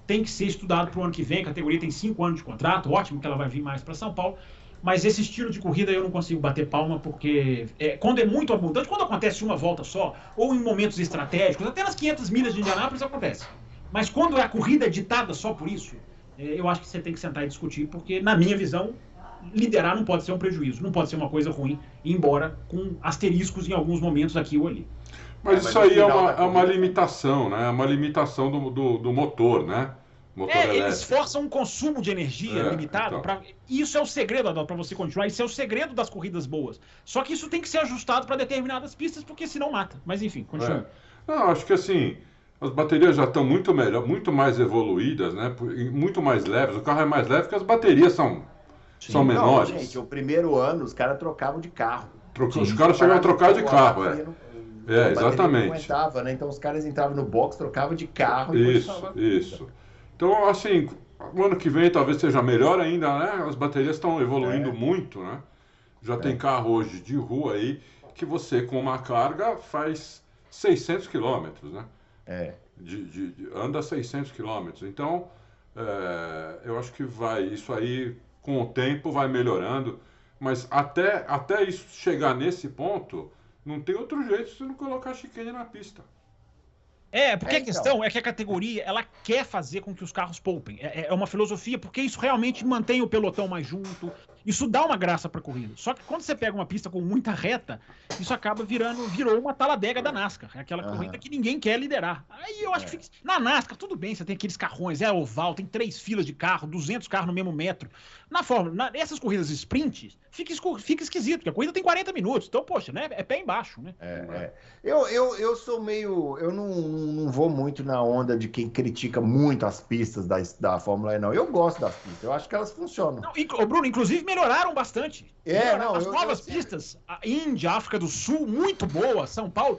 C: tem que ser estudado para o ano que vem. A categoria tem cinco anos de contrato, ótimo que ela vai vir mais para São Paulo. Mas esse estilo de corrida eu não consigo bater palma, porque é, quando é muito abundante, quando acontece uma volta só, ou em momentos estratégicos, até nas 500 milhas de Indianápolis acontece. Mas quando a corrida é ditada só por isso, é, eu acho que você tem que sentar e discutir, porque, na minha visão, liderar não pode ser um prejuízo, não pode ser uma coisa ruim, embora com asteriscos em alguns momentos aqui ou ali.
D: Mas, é, mas isso aí é uma, é uma limitação, né? É uma limitação do, do, do motor, né?
C: Motor é, elétrico. eles forçam um consumo de energia é, limitado. Então. Pra... Isso é o segredo, Adalto, para você continuar. Isso é o segredo das corridas boas. Só que isso tem que ser ajustado para determinadas pistas, porque senão mata. Mas enfim, continua.
D: É. Não, acho que assim, as baterias já estão muito melhor, muito mais evoluídas, né? Muito mais leves. O carro é mais leve porque as baterias são, são menores. Não,
B: gente, o primeiro ano os caras trocavam de carro.
D: os caras chegaram a trocar de carro, é. É, exatamente. Não
B: aguentava, né? Então os caras entravam no box, trocavam de carro.
D: Isso, isso. Então, assim, o ano que vem talvez seja melhor ainda, né? As baterias estão evoluindo é. muito, né? Já é. tem carro hoje de rua aí que você, com uma carga, faz 600 quilômetros, né?
B: É.
D: De, de, de, anda 600 quilômetros. Então, é, eu acho que vai, isso aí, com o tempo, vai melhorando. Mas até, até isso chegar nesse ponto, não tem outro jeito se não colocar chicane na pista.
C: É, porque é, a então. questão então. é que a categoria ela quer fazer com que os carros poupem. É, é uma filosofia, porque isso realmente mantém o pelotão mais junto, isso dá uma graça pra corrida. Só que quando você pega uma pista com muita reta, isso acaba virando, virou uma taladega da NASCAR. É aquela uhum. corrida que ninguém quer liderar. Aí eu acho é. que fica... na NASCAR tudo bem, você tem aqueles carrões, é oval, tem três filas de carro, 200 carros no mesmo metro. Na Fórmula, na, essas corridas sprint, fica, fica esquisito, porque a corrida tem 40 minutos. Então, poxa, né? É pé embaixo, né?
B: É, é. Eu, eu, eu sou meio. Eu não, não vou muito na onda de quem critica muito as pistas da, da Fórmula E, não. Eu gosto das pistas, eu acho que elas funcionam.
C: Não, Bruno, inclusive melhoraram bastante.
B: É, não,
C: As eu, novas eu, pistas, a Índia, África do Sul, muito boa, São Paulo.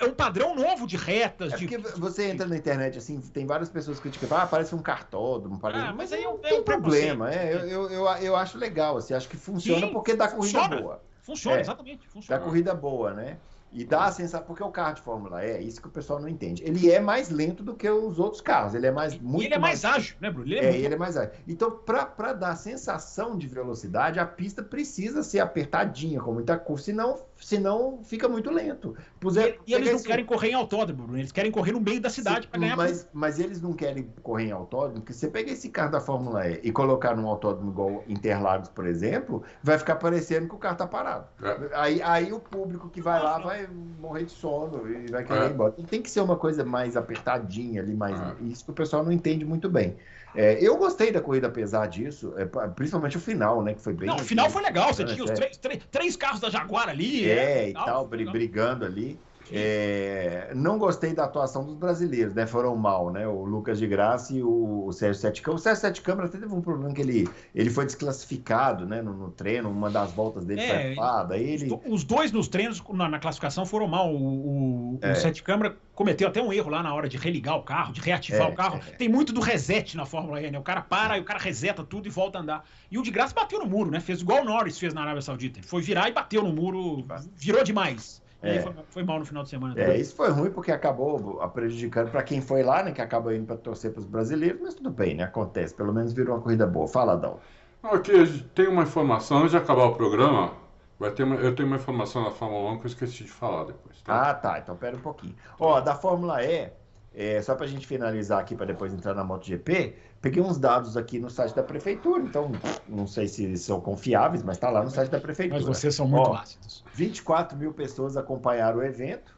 C: É um padrão novo de retas.
B: É
C: de...
B: porque você entra na internet, assim, tem várias pessoas que criticam, ah, parece um cartódromo, parece...
C: Ah,
B: mas
C: mas aí
B: aí
C: é
B: não
C: um- é
B: tem
C: um
B: problema, é, eu, eu, eu, eu acho legal, assim, acho que funciona
C: Sim,
B: porque dá corrida
C: funciona.
B: boa.
C: Funciona,
B: É.
C: exatamente.
B: Dá
C: Funciona.
B: corrida boa, né? E dá a sensação, porque o carro de Fórmula E, é isso que o pessoal não entende. Ele é mais lento do que os outros carros, ele é mais muito
C: e ele é mais ágil, né, Bruno? Ele é,
B: É,
C: muito-
B: ele é mais ágil. Então, para dar a sensação de velocidade, a pista precisa ser apertadinha, com muita curva, senão, senão fica muito lento. Puser,
C: E, e eles não
B: esse-
C: querem correr em autódromo, Bruno. Eles querem correr no meio da cidade para ganhar.
B: mas, mas eles não querem correr em autódromo, porque você pega esse carro da Fórmula E e colocar num autódromo igual Interlagos, por exemplo, vai ficar parecendo que o carro tá parado.
D: É.
B: Aí, aí o público que vai lá vai morrer de sono e vai querer
D: É.
B: ir embora. Então, tem que ser uma coisa mais apertadinha ali, mais
D: É.
B: isso que o pessoal não entende muito bem. É, eu gostei da corrida apesar disso, é, principalmente o final, né? Que foi bem.
C: Não, o final foi legal. Você
B: É,
C: tinha os
B: é.
C: três, três, três carros da Jaguar ali.
B: É, e
C: legal,
B: tal,
C: legal.
B: brigando ali. É, não gostei da atuação dos brasileiros, né? Foram mal, né? O Lucas de Graça e o, Sérgio Sete Câmara. O Sérgio Sete Câmara até teve um problema que ele, ele foi desclassificado, né? No, no treino, uma das voltas dele
C: É,
B: foi
C: Os
B: ele.
C: Os dois nos treinos, na, na classificação, foram mal. O, o,
B: É.
C: o Sete Câmara cometeu até um erro lá na hora de religar o carro, de reativar
B: É,
C: o carro.
B: é.
C: Tem muito do reset na Fórmula E, né? O cara para e o cara reseta tudo e volta a andar. E o de graça bateu no muro, né? Fez igual o Norris fez na Arábia Saudita. Ele foi virar e bateu no muro, virou demais. E
B: É.
C: foi, foi mal no final de semana.
B: É,
C: também.
B: isso foi ruim porque acabou prejudicando para quem foi lá, né? Que acaba indo para torcer para os brasileiros, mas tudo bem, né? Acontece. Pelo menos virou uma corrida boa. Fala, Dão.
D: Aqui tem uma informação, antes de acabar o programa, vai ter uma- eu tenho uma informação da Fórmula 1 que eu esqueci de falar depois. tá?
B: Ah, tá. Então pera um pouquinho. Ó, da Fórmula E, é, só pra gente finalizar aqui para depois entrar na MotoGP, peguei uns dados aqui no site da prefeitura, então não sei se são confiáveis, mas tá lá no site da prefeitura.
C: Mas vocês são muito
B: Ó,
C: ácidos.
B: 24 mil pessoas acompanharam o evento.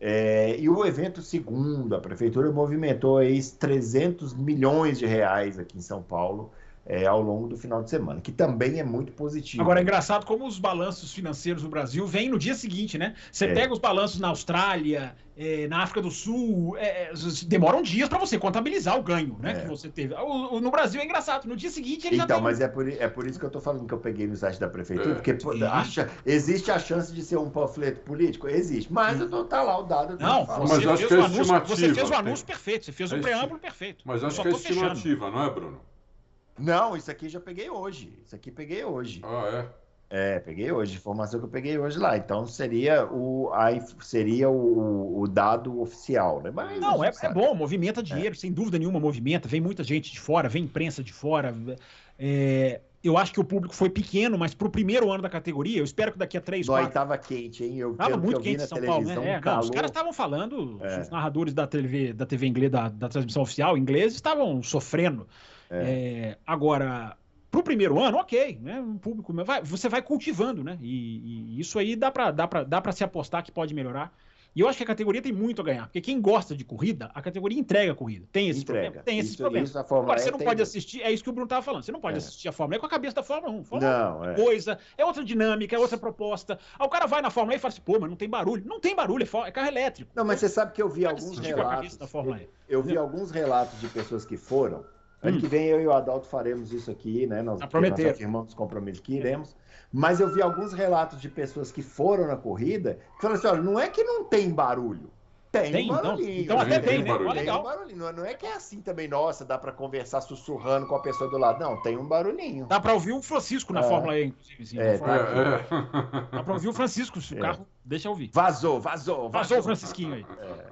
B: é, e o evento, segundo a prefeitura, movimentou aí 300 milhões de reais aqui em São Paulo é, ao longo do final de semana, que também é muito positivo.
C: Agora é engraçado como os balanços financeiros do Brasil vêm no dia seguinte, né? Você
B: É.
C: pega os balanços na Austrália, eh, na África do Sul, eh, eh, demoram dias para você contabilizar o ganho, né?
B: É.
C: Que você teve. O- o- no Brasil é engraçado. No dia seguinte ele já
B: Então,
C: tem.
B: mas é por, é por isso que eu tô falando que eu peguei no site da prefeitura,
D: É.
B: porque acha- existe a chance de ser um panfleto político? Existe. Mas eu tô, tá lá o dado.
C: Não.
D: Mas
C: você,
D: acho
C: fez
D: que é
C: o anúncio, você
D: estimativa,
C: fez o
D: tem-
C: anúncio perfeito, você fez o
D: É esti-
C: preâmbulo perfeito.
D: Mas
C: Eu
D: acho
C: só
D: que é
C: tô fechando.
D: estimativa, não é, Bruno?
B: Não, isso aqui já peguei hoje. Isso aqui peguei hoje.
D: Ah, é?
B: É, peguei hoje, informação que eu peguei hoje lá. Então seria o, a seria o, o dado oficial, né? Mas
C: Não, é, é bom, movimenta dinheiro, sem dúvida nenhuma movimenta. Vem muita gente de fora, vem imprensa de fora. É, eu acho que o público foi pequeno, mas pro primeiro ano da categoria, eu espero que daqui a três,
B: Dói,
C: quatro.
B: tava quente, hein? Eu,
C: Tava muito
B: eu vi
C: quente
B: na
C: em São Paulo,
B: televisão,
C: né? É, não, os caras estavam falando,
B: É.
C: os narradores da TV, da TV inglês, da, da transmissão oficial ingleses, estavam sofrendo. É, agora, pro primeiro ano, ok, né? Um público, vai, você vai cultivando, né? E, e isso aí dá pra, dá, pra, dá pra se apostar que pode melhorar. E eu acho que a categoria tem muito a ganhar, porque quem gosta de corrida, a categoria entrega a corrida. Tem esse
B: Entrega.
C: problema? Tem esses
B: Isso-
C: problemas.
B: isso a Fórmula
C: Agora, você não pode assistir, é isso que o Bruno estava falando, você não pode
B: É.
C: assistir a Fórmula E com a cabeça da Fórmula 1. Fórmula 1
B: Não, é.
C: coisa, é outra dinâmica, é outra proposta. Aí o cara vai na Fórmula E e fala assim, pô, mas não tem barulho. Não tem barulho, é, é carro elétrico.
B: Não, mas você sabe que eu vi alguns relatos.
C: cabeça da Fórmula E.
B: Eu vi alguns relatos de pessoas que foram. Ano
C: Hum.
B: que vem eu e o Adalto faremos isso aqui, né? Nós,
C: Tá
B: nós afirmamos os compromissos que iremos. Mas eu vi alguns relatos de pessoas que foram na corrida que falaram assim: olha, não é que não tem barulho. Tem,
C: Tem, então-
B: barulhinho.
C: então até
D: tem, né? Ó,
B: Tem
C: legal.
B: um barulhinho. Não é- Não é que é assim também, nossa, dá pra conversar sussurrando com a pessoa do lado. Não, tem um barulhinho.
C: Dá pra ouvir o Francisco na
B: É.
C: Fórmula E, inclusive. Sim,
B: É,
C: na Fórmula
B: tá.
C: E.
D: É,
C: Dá pra ouvir o Francisco, se o
B: É.
C: carro deixa ouvir.
B: Vazou, vazou,
C: Vazou o Francisquinho aí.
D: é.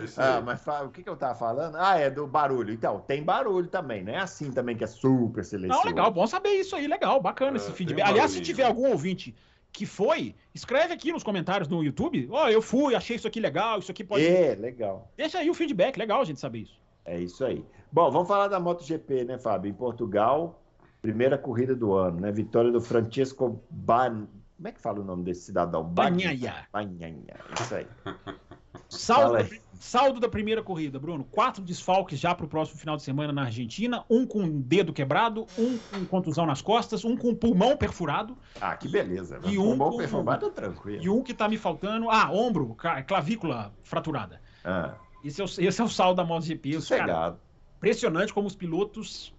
D: É isso aí.
B: Ah, mas o que, que eu tava falando? Ah, é do barulho. Então, tem barulho também, não é assim também que é super silencioso.
C: Não, legal, bom saber isso aí, legal, bacana
D: É,
C: esse feedback.
D: um
C: Aliás, se tiver algum ouvinte que foi, escreve aqui nos comentários no YouTube. Ó, eu fui, achei isso aqui legal, isso aqui pode.
B: É, legal.
C: Deixa aí o feedback, legal a gente saber isso.
B: É isso aí. Bom, vamos falar da MotoGP, né, Fábio? Em Portugal, primeira corrida do ano, né? Vitória do Francesco Ban... Como é que fala o nome desse cidadão?
C: Banhaia.
B: Banhaia, isso aí. (laughs)
C: Saldo da, saldo da primeira corrida, Bruno. Quatro desfalques já para o próximo final de semana na Argentina. Um com o dedo quebrado, um com contusão nas costas, um com o pulmão perfurado
B: Ah, que beleza.
C: E
B: um
C: um
B: bom
C: com-
B: performado, tranquilo.
C: e um que tá me faltando. Ah, ombro, clavícula fraturada.
B: Ah,
C: Esse é o, esse é o saldo da MotoGP. Os cara, impressionante como os pilotos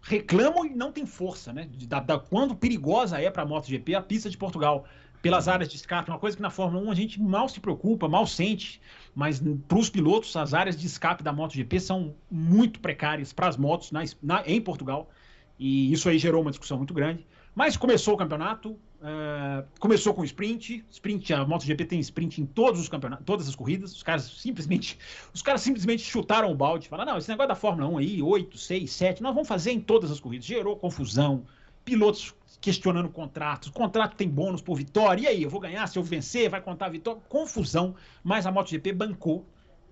C: reclamam e não tem força, né? Da, da- quando perigosa é para a MotoGP a pista de Portugal. Pelas áreas de escape, uma coisa que na Fórmula 1 a gente mal se preocupa, mal sente, mas para os pilotos as áreas de escape da MotoGP são muito precárias para as motos na, na, em Portugal, e isso aí gerou uma discussão muito grande. Mas começou o campeonato, uh, começou com sprint, sprint, a MotoGP tem sprint em todos os campeonatos, todas as corridas, os caras simplesmente, (laughs) os caras simplesmente chutaram o balde, falaram, não, esse negócio da Fórmula 1 aí, 8, 6, 7, nós vamos fazer em todas as corridas, gerou confusão, pilotos questionando contratos, contrato tem bônus por vitória, e aí, eu vou ganhar? Se eu vencer, vai contar a vitória, confusão, mas a MotoGP bancou,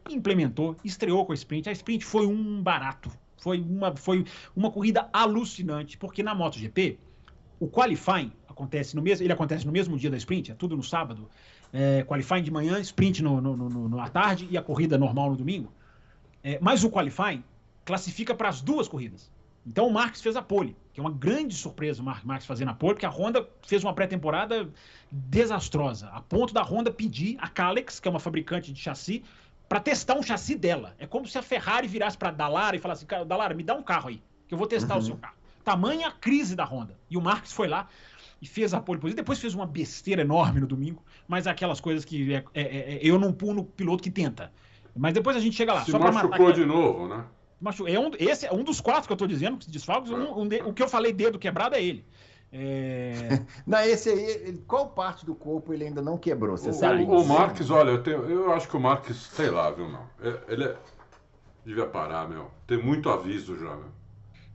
C: implementou, estreou com a sprint, a sprint foi um barato, foi uma, foi uma corrida alucinante, porque na MotoGP, o qualifying acontece no mesmo, ele acontece no mesmo dia da sprint, é tudo no sábado. É, qualifying de manhã, sprint no, no, no, no, à tarde e a corrida normal no domingo. É, mas o qualifying classifica para as duas corridas. Então o Marques fez a pole, que é uma grande surpresa o Marques fazendo a pole, porque a Honda fez uma pré-temporada desastrosa, a ponto da Honda pedir a Calex, que é uma fabricante de chassi, para testar um chassi dela. É como se a Ferrari virasse para a Dallara e falasse: Dallara, me dá um carro aí, que eu vou testar uhum. o seu carro. Tamanha a crise da Honda. E o Marques foi lá e fez a pole position. Depois fez uma besteira enorme no domingo, mas aquelas coisas que é, é, é, eu não pulo piloto que tenta. Mas depois a gente chega lá.
D: Se Só machucou de novo, né?
C: Machu... É um, esse é um dos quatro que eu estou dizendo, que se desfalques. Um, um de... o que eu falei dedo quebrado é ele. É... (laughs)
B: não, esse aí, qual parte do corpo ele ainda não quebrou? Você o, sabe?
D: O, o Marques, olha, eu, tenho, eu acho que o Marques, sei lá, viu, não. É, ele é, devia parar, meu. Tem muito aviso já, meu.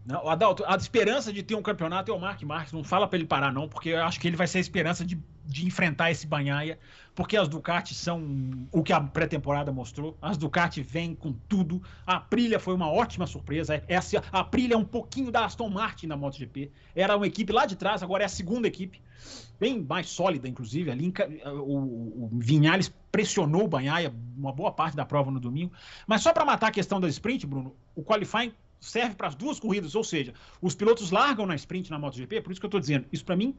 C: Não, Adalto, a esperança de ter um campeonato é o Mark Marques. Não fala para ele parar, não, porque eu acho que ele vai ser a esperança de, de enfrentar esse Banhaia, porque as Ducati são o que a pré-temporada mostrou. As Ducati vêm com tudo. A Aprilia foi uma ótima surpresa. Essa, a Aprilia é um pouquinho da Aston Martin na MotoGP. Era uma equipe lá de trás, agora é a segunda equipe. Bem mais sólida, inclusive. Ali, o, o Vinhales pressionou o Banhaia uma boa parte da prova no domingo. Mas só para matar a questão da sprint, Bruno, o qualifying serve para as duas corridas, ou seja, os pilotos largam na sprint na MotoGP, por isso que eu estou dizendo, isso para mim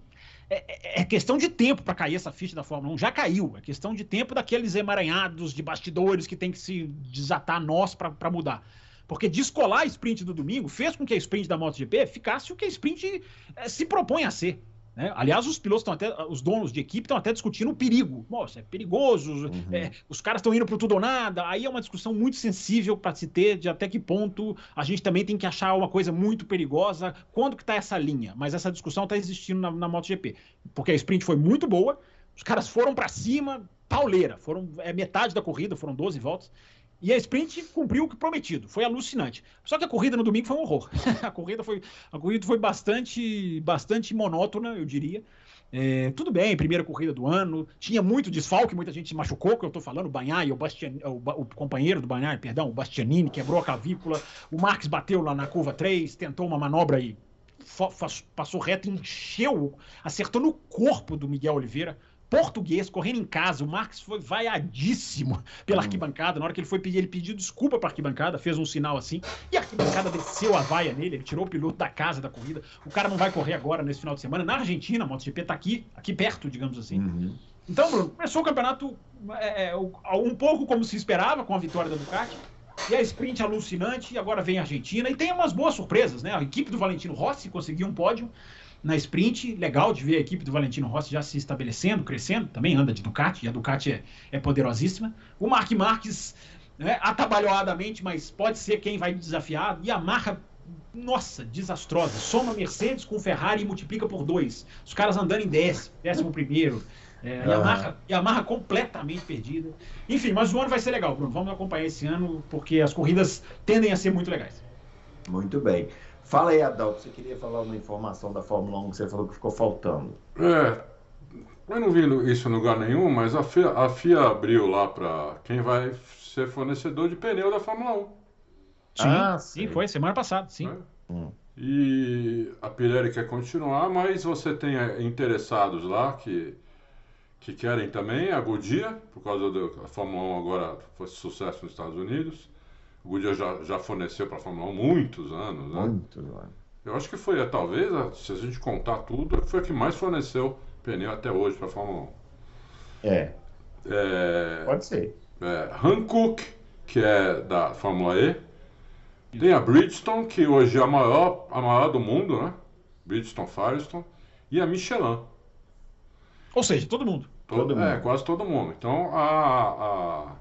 C: é, é, é, questão de tempo para cair essa ficha da Fórmula 1, já caiu, é questão de tempo daqueles emaranhados de bastidores que tem que se desatar nós para mudar. Porque descolar a sprint do domingo fez com que a sprint da MotoGP ficasse o que a sprint é, se propõe a ser. Né? Aliás, os pilotos estão até, os donos de equipe estão até discutindo o perigo. Nossa, é perigoso, uhum. é, os caras estão indo para tudo ou nada. Aí é uma discussão muito sensível para se ter de até que ponto a gente também tem que achar uma coisa muito perigosa. Quando que está essa linha? Mas essa discussão está existindo na, na MotoGP. Porque a sprint foi muito boa, os caras foram para cima, pauleira. Foram é, metade da corrida, foram 12 voltas. E a sprint cumpriu o que prometido, foi alucinante. Só que a corrida no domingo foi um horror. (laughs) a corrida foi, a corrida foi bastante, bastante monótona, eu diria. É, tudo bem, primeira corrida do ano, tinha muito desfalque, muita gente se machucou, que eu estou falando, o Banhai, o, o, o, companheiro do Banhai, perdão, o Bastianini, quebrou a clavícula, o Marques bateu lá na curva 3, tentou uma manobra e passou reto, encheu, acertou no corpo do Miguel Oliveira, português, correndo em casa. O Marques foi vaiadíssimo pela arquibancada. Na hora que ele foi pedir, ele pediu desculpa para a arquibancada, fez um sinal assim, e a arquibancada desceu a vaia nele, ele tirou o piloto da casa da corrida. O cara não vai correr agora nesse final de semana. Na Argentina, a MotoGP tá aqui, aqui perto, digamos assim. Uhum. Então, Bruno, começou o campeonato é, é um pouco como se esperava com a vitória da Ducati. E a sprint alucinante, e agora vem a Argentina. E tem umas boas surpresas, né? A equipe do Valentino Rossi conseguiu um pódio na sprint. Legal de ver a equipe do Valentino Rossi já se estabelecendo, crescendo. Também anda de Ducati, e a Ducati é, é poderosíssima. O Mark Marques, né, atabalhoadamente, mas pode ser quem vai desafiar. E a marca, nossa, desastrosa. Soma Mercedes com Ferrari e multiplica por dois. Os caras andando em décimo, décimo primeiro. É, e, a marra, e a marra completamente perdida. Enfim, mas o ano vai ser legal, Bruno. Vamos acompanhar esse ano, porque as corridas tendem a ser muito legais.
B: Muito bem. Fala aí, Adalto, você queria falar uma informação da Fórmula 1 que você falou que ficou faltando.
D: É, eu não vi isso em lugar nenhum, mas a FIA, a FIA abriu lá para quem vai ser fornecedor de pneu da Fórmula 1.
C: Sim, ah, sim, foi semana passada, sim. É.
D: Hum. E a Pirelli quer continuar, mas você tem é, interessados lá que, que querem também a Goodyear, por causa da Fórmula 1 agora foi sucesso nos Estados Unidos. O Goodyear já, já forneceu para a Fórmula 1 muitos anos, né? Muitos anos. Eu acho que foi, talvez, se a gente contar tudo, foi a que mais forneceu pneu até hoje para a Fórmula
B: 1. É. é. Pode ser.
D: É, Hankook, que é da Fórmula E. Tem a Bridgestone, que hoje é a maior, a maior do mundo, né? Bridgestone Firestone. E a Michelin.
C: Ou seja, todo mundo.
D: Todo,
B: Todo
D: é,
B: mundo.
D: quase todo mundo. Então a, a,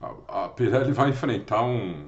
D: a, a Pirelli vai enfrentar um,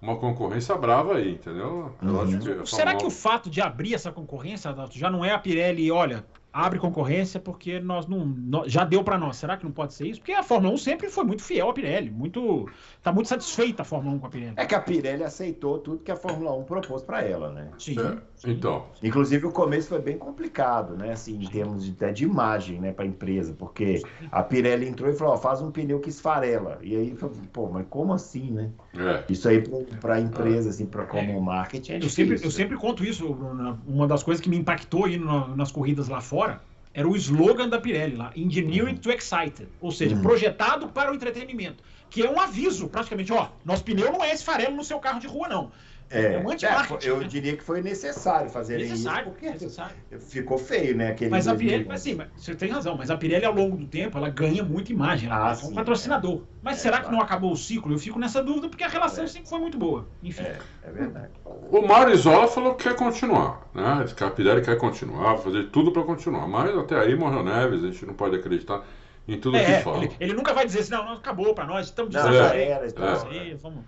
D: uma concorrência brava aí, entendeu? Eu
B: Uhum.
D: acho que a
C: Será que o fato de abrir essa concorrência, Adalto, já não é a Pirelli, olha, abre concorrência porque nós não, nó- já deu para nós. Será que não pode ser isso? Porque a Fórmula 1 sempre foi muito fiel à Pirelli, muito tá muito satisfeita a Fórmula 1 com a Pirelli.
B: É que a Pirelli aceitou tudo que a Fórmula 1 propôs para ela, né?
C: Sim.
D: É, Então,
B: Inclusive o começo foi bem complicado, né? Assim, em termos de, até de imagem, né, para a empresa, porque a Pirelli entrou e falou: ó, faz um pneu que esfarela. E aí, falou, pô, mas como assim, né?
D: é.
B: Isso aí para a empresa, assim, para como marketing é
C: Eu
B: difícil.
C: sempre, eu sempre conto isso, Bruno. Uma das coisas que me impactou aí nas corridas lá fora era o slogan da Pirelli lá, Engineering to Excited, ou seja,
B: Uhum.
C: projetado para o entretenimento, que é um aviso, praticamente, ó, nosso pneu não é esse farelo no seu carro de rua, não.
B: É,
C: É um anti-marketing,
B: é, eu
C: né?
B: diria que foi necessário fazer
C: Necessário,
B: isso, porque
C: necessário.
B: ficou feio, né? Aquele
C: Mas a
B: 2000.
C: Pirelli, assim, mas você tem razão, mas a Pirelli ao longo do tempo ela ganha muita imagem, ela
B: Ah,
C: é um
B: sim,
C: patrocinador. Mas
B: É,
C: será que
B: claro.
C: não acabou o ciclo? Eu fico nessa dúvida porque a relação
B: É.
C: sempre foi muito boa. Enfim.
B: É, é verdade.
D: O Marizola falou que quer continuar, né? Que a Pirelli quer continuar, fazer tudo para continuar. Mas até aí morreu Neves, a gente não pode acreditar em tudo
C: É,
D: que fala.
C: ele, ele nunca vai dizer assim, não, não acabou pra nós, estamos de
B: Não,
C: saco
B: já
C: cheio,
B: era,
C: vamos
B: então,
C: aí, vamos.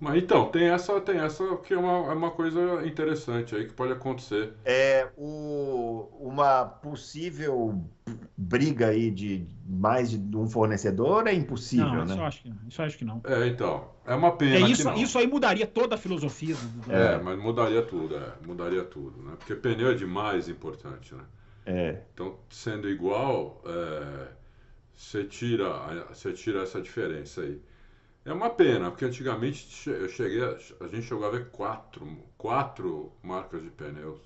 D: Mas então, tem essa, tem essa que é uma, é uma coisa interessante aí que pode acontecer.
B: É o, uma possível briga aí de mais de um fornecedor é impossível,
C: Não,
B: né?
C: isso eu acho que, isso eu acho que não.
D: É, então, é uma pena
C: É,
D: que
C: isso,
D: não.
C: isso aí mudaria toda a filosofia do. do-
D: É, mas mudaria tudo, é, mudaria tudo, né? Porque pneu é demais importante, né?
B: É.
D: Então, sendo igual, é, você tira, você tira essa diferença aí. É uma pena, porque antigamente eu cheguei, a, a gente chegou a ver quatro, quatro marcas de pneus.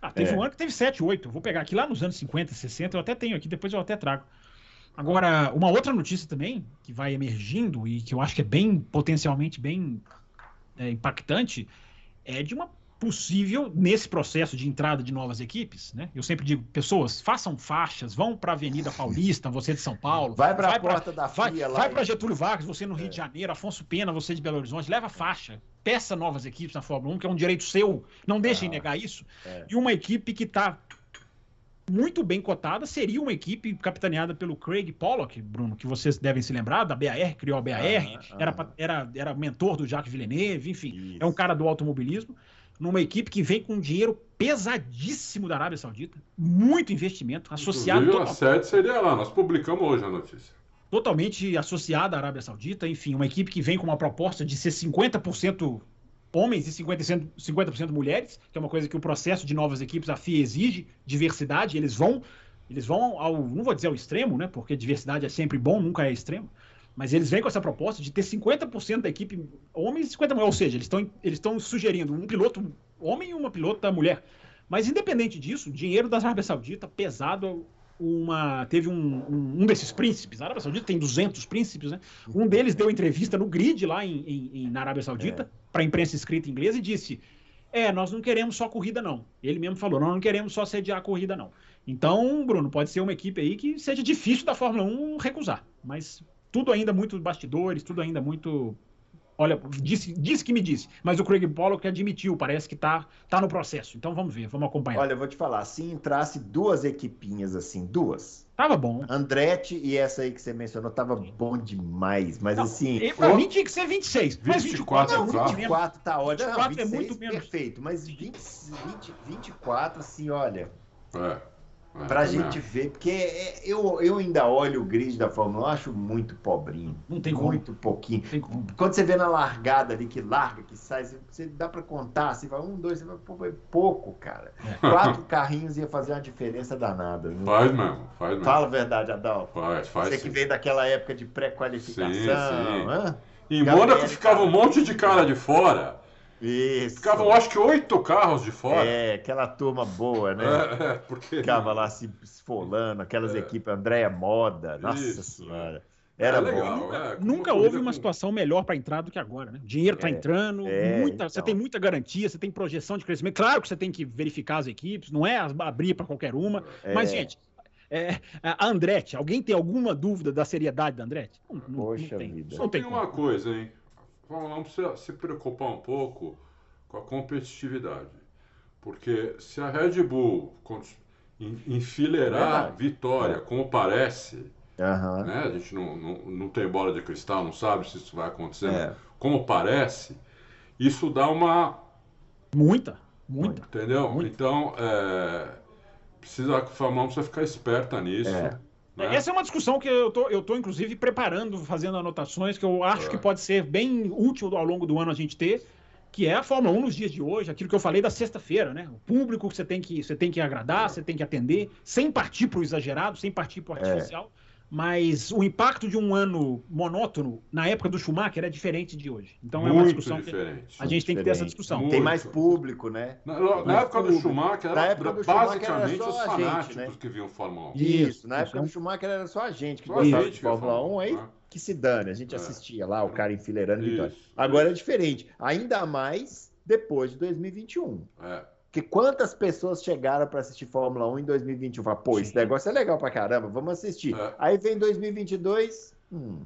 C: Ah, teve
B: É.
C: um ano que teve 7, 8. Vou pegar aqui lá nos anos 50, 60, eu até tenho aqui, depois eu até trago. Agora, uma outra notícia também, que vai emergindo e que eu acho que é bem, potencialmente bem é, impactante, é de uma possível, nesse processo de entrada de novas equipes, né? Eu sempre digo, pessoas, façam faixas, vão para a Avenida Paulista, você de São Paulo.
B: Vai para a
C: pra-
B: porta da
C: Vai,
B: FIA lá.
C: vai para Getúlio Vargas, você no Rio
B: É.
C: de Janeiro, Afonso Pena, você de Belo Horizonte, leva faixa, peça novas equipes na Fórmula 1, que é um direito seu, não deixem
B: Ah,
C: negar isso.
B: é.
C: E uma equipe que está muito bem cotada seria uma equipe capitaneada pelo Craig Pollock, Bruno, que vocês devem se lembrar, da BAR, criou a BAR,
B: Aham,
C: era,
B: aham.
C: pa- era, era mentor do Jacques Villeneuve, enfim,
B: Isso.
C: é um cara do automobilismo, numa equipe que vem com um dinheiro pesadíssimo da Arábia Saudita, muito investimento, associado
D: Inclusive, a
C: total-
D: sede seria lá, nós publicamos hoje a notícia.
C: totalmente associada à Arábia Saudita, enfim, uma equipe que vem com uma proposta de ser 50% homens e 50%, 50 mulheres, que é uma coisa que o processo de novas equipes, a FIA exige, diversidade, eles vão, eles vão ao, não vou dizer ao extremo, né, porque diversidade é sempre bom, nunca é extremo, mas eles vêm com essa proposta de ter 50% da equipe homens e 50 mulheres, ou seja, eles estão eles sugerindo um piloto homem e uma pilota mulher. Mas independente disso, dinheiro da Arábia Saudita pesado uma teve um, um, um desses príncipes. A Arábia Saudita tem 200 príncipes, né? Um deles deu entrevista no grid lá em, em- em- na Arábia Saudita para a imprensa escrita inglesa e disse: É, nós não queremos só corrida, não. Ele mesmo falou: Nós não queremos só sediar a corrida, não. Então, Bruno, pode ser uma equipe aí que seja difícil da Fórmula 1 recusar. Mas tudo ainda muito bastidores, tudo ainda muito. Olha, disse, disse que me disse, mas o Craig Pollock admitiu, parece que tá, tá no processo. Então vamos ver, vamos acompanhar.
B: Olha, eu vou te falar, se entrasse duas equipinhas assim, duas,
C: Tava bom.
B: Andretti e essa aí que você mencionou, tava bom demais, mas
C: Não,
B: assim...
C: e pra mim tinha que ser 26. Mas
D: 24
C: 24 é
B: Não,
C: muito
D: claro.
C: menos.
B: 24 tá ótimo. Não,
C: 24 é
B: 26,
C: muito menos.
B: perfeito, mas 20, 20, 24, assim, olha,
D: É. é
B: gente ver, porque é- eu, eu ainda olho o grid da Fórmula 1, eu acho muito pobrinho.
C: Não tem como.
B: Muito pouquinho.
C: Tem como.
B: Quando você vê na largada ali, que larga, que sai, você, você dá pra contar, você vai um, dois, você vai, pô, é pouco, cara. Quatro carrinhos ia fazer uma diferença danada. viu?
D: Faz mesmo, faz mesmo.
B: Fala a verdade, Adalto.
D: Faz, faz.
B: Você que
D: sim.
B: veio daquela época de pré-qualificação,
D: Sim, sim.
B: hã?
D: Em Mônaco ficava um monte de cara de fora.
B: Isso.
D: Ficavam, acho que, oito carros de fora.
B: É, aquela turma boa, né?
D: É, é, porque.
B: Ficava lá se esfolando, aquelas
D: É.
B: equipes, Andréia Moda, nossa
D: Isso.
B: senhora. Era
D: É
B: bom.
D: legal, é,
C: Nunca houve uma
D: com-
C: situação melhor para entrar do que agora, né? Dinheiro está
B: É,
C: entrando,
B: é,
C: muita, você
B: então.
C: tem muita garantia, você tem projeção de crescimento. Claro que você tem que verificar as equipes, não é abrir para qualquer uma. Mas,
B: É.
C: gente, é, a Andretti, alguém tem alguma dúvida da seriedade da Andretti? Não, não-
B: Poxa
C: não tem.
B: vida.
C: Não tem
D: uma coisa, hein? Vamos lá, precisa se preocupar um pouco com a competitividade. Porque se a Red Bull. enfileirar é vitória, como parece.
B: Uhum.
D: Né? A gente não, não, não tem bola de cristal, não sabe se isso vai acontecer. É. Como parece, isso dá uma.
C: Muita, muita.
D: Entendeu? Muita. Então, é, precisa, a Fórmula 1 precisa ficar esperta nisso. É.
C: Né? Essa é uma discussão que eu tô, eu tô, inclusive, preparando, fazendo anotações, que eu acho é. que pode ser bem útil ao longo do ano a gente ter, que é a Fórmula 1 nos dias de hoje, aquilo que eu falei da sexta-feira, né? O público que você tem que, você tem que agradar, é. você tem que atender, sem partir para o exagerado, sem partir para o artificial. É mas o impacto de um ano monótono na época do Schumacher é diferente de hoje. Então
D: Muito
C: é uma discussão
D: diferente.
C: que a gente tem que ter essa discussão.
B: Muito. Tem mais público, né?
D: Na, na, na época público. do Schumacher era época do basicamente Schumacher era os fanáticos gente, né? que viam Fórmula 1.
B: Isso, isso na época do Schumacher era só a gente que gostava de Fórmula 1, aí né? que se dane, a gente é. assistia lá o cara enfileirando vitória. Agora é diferente, ainda mais depois de 2021. É. Que quantas pessoas chegaram para assistir Fórmula 1 em 2021? Fala, pô, esse negócio é legal pra caramba, vamos assistir. É. Aí vem 2022, hum,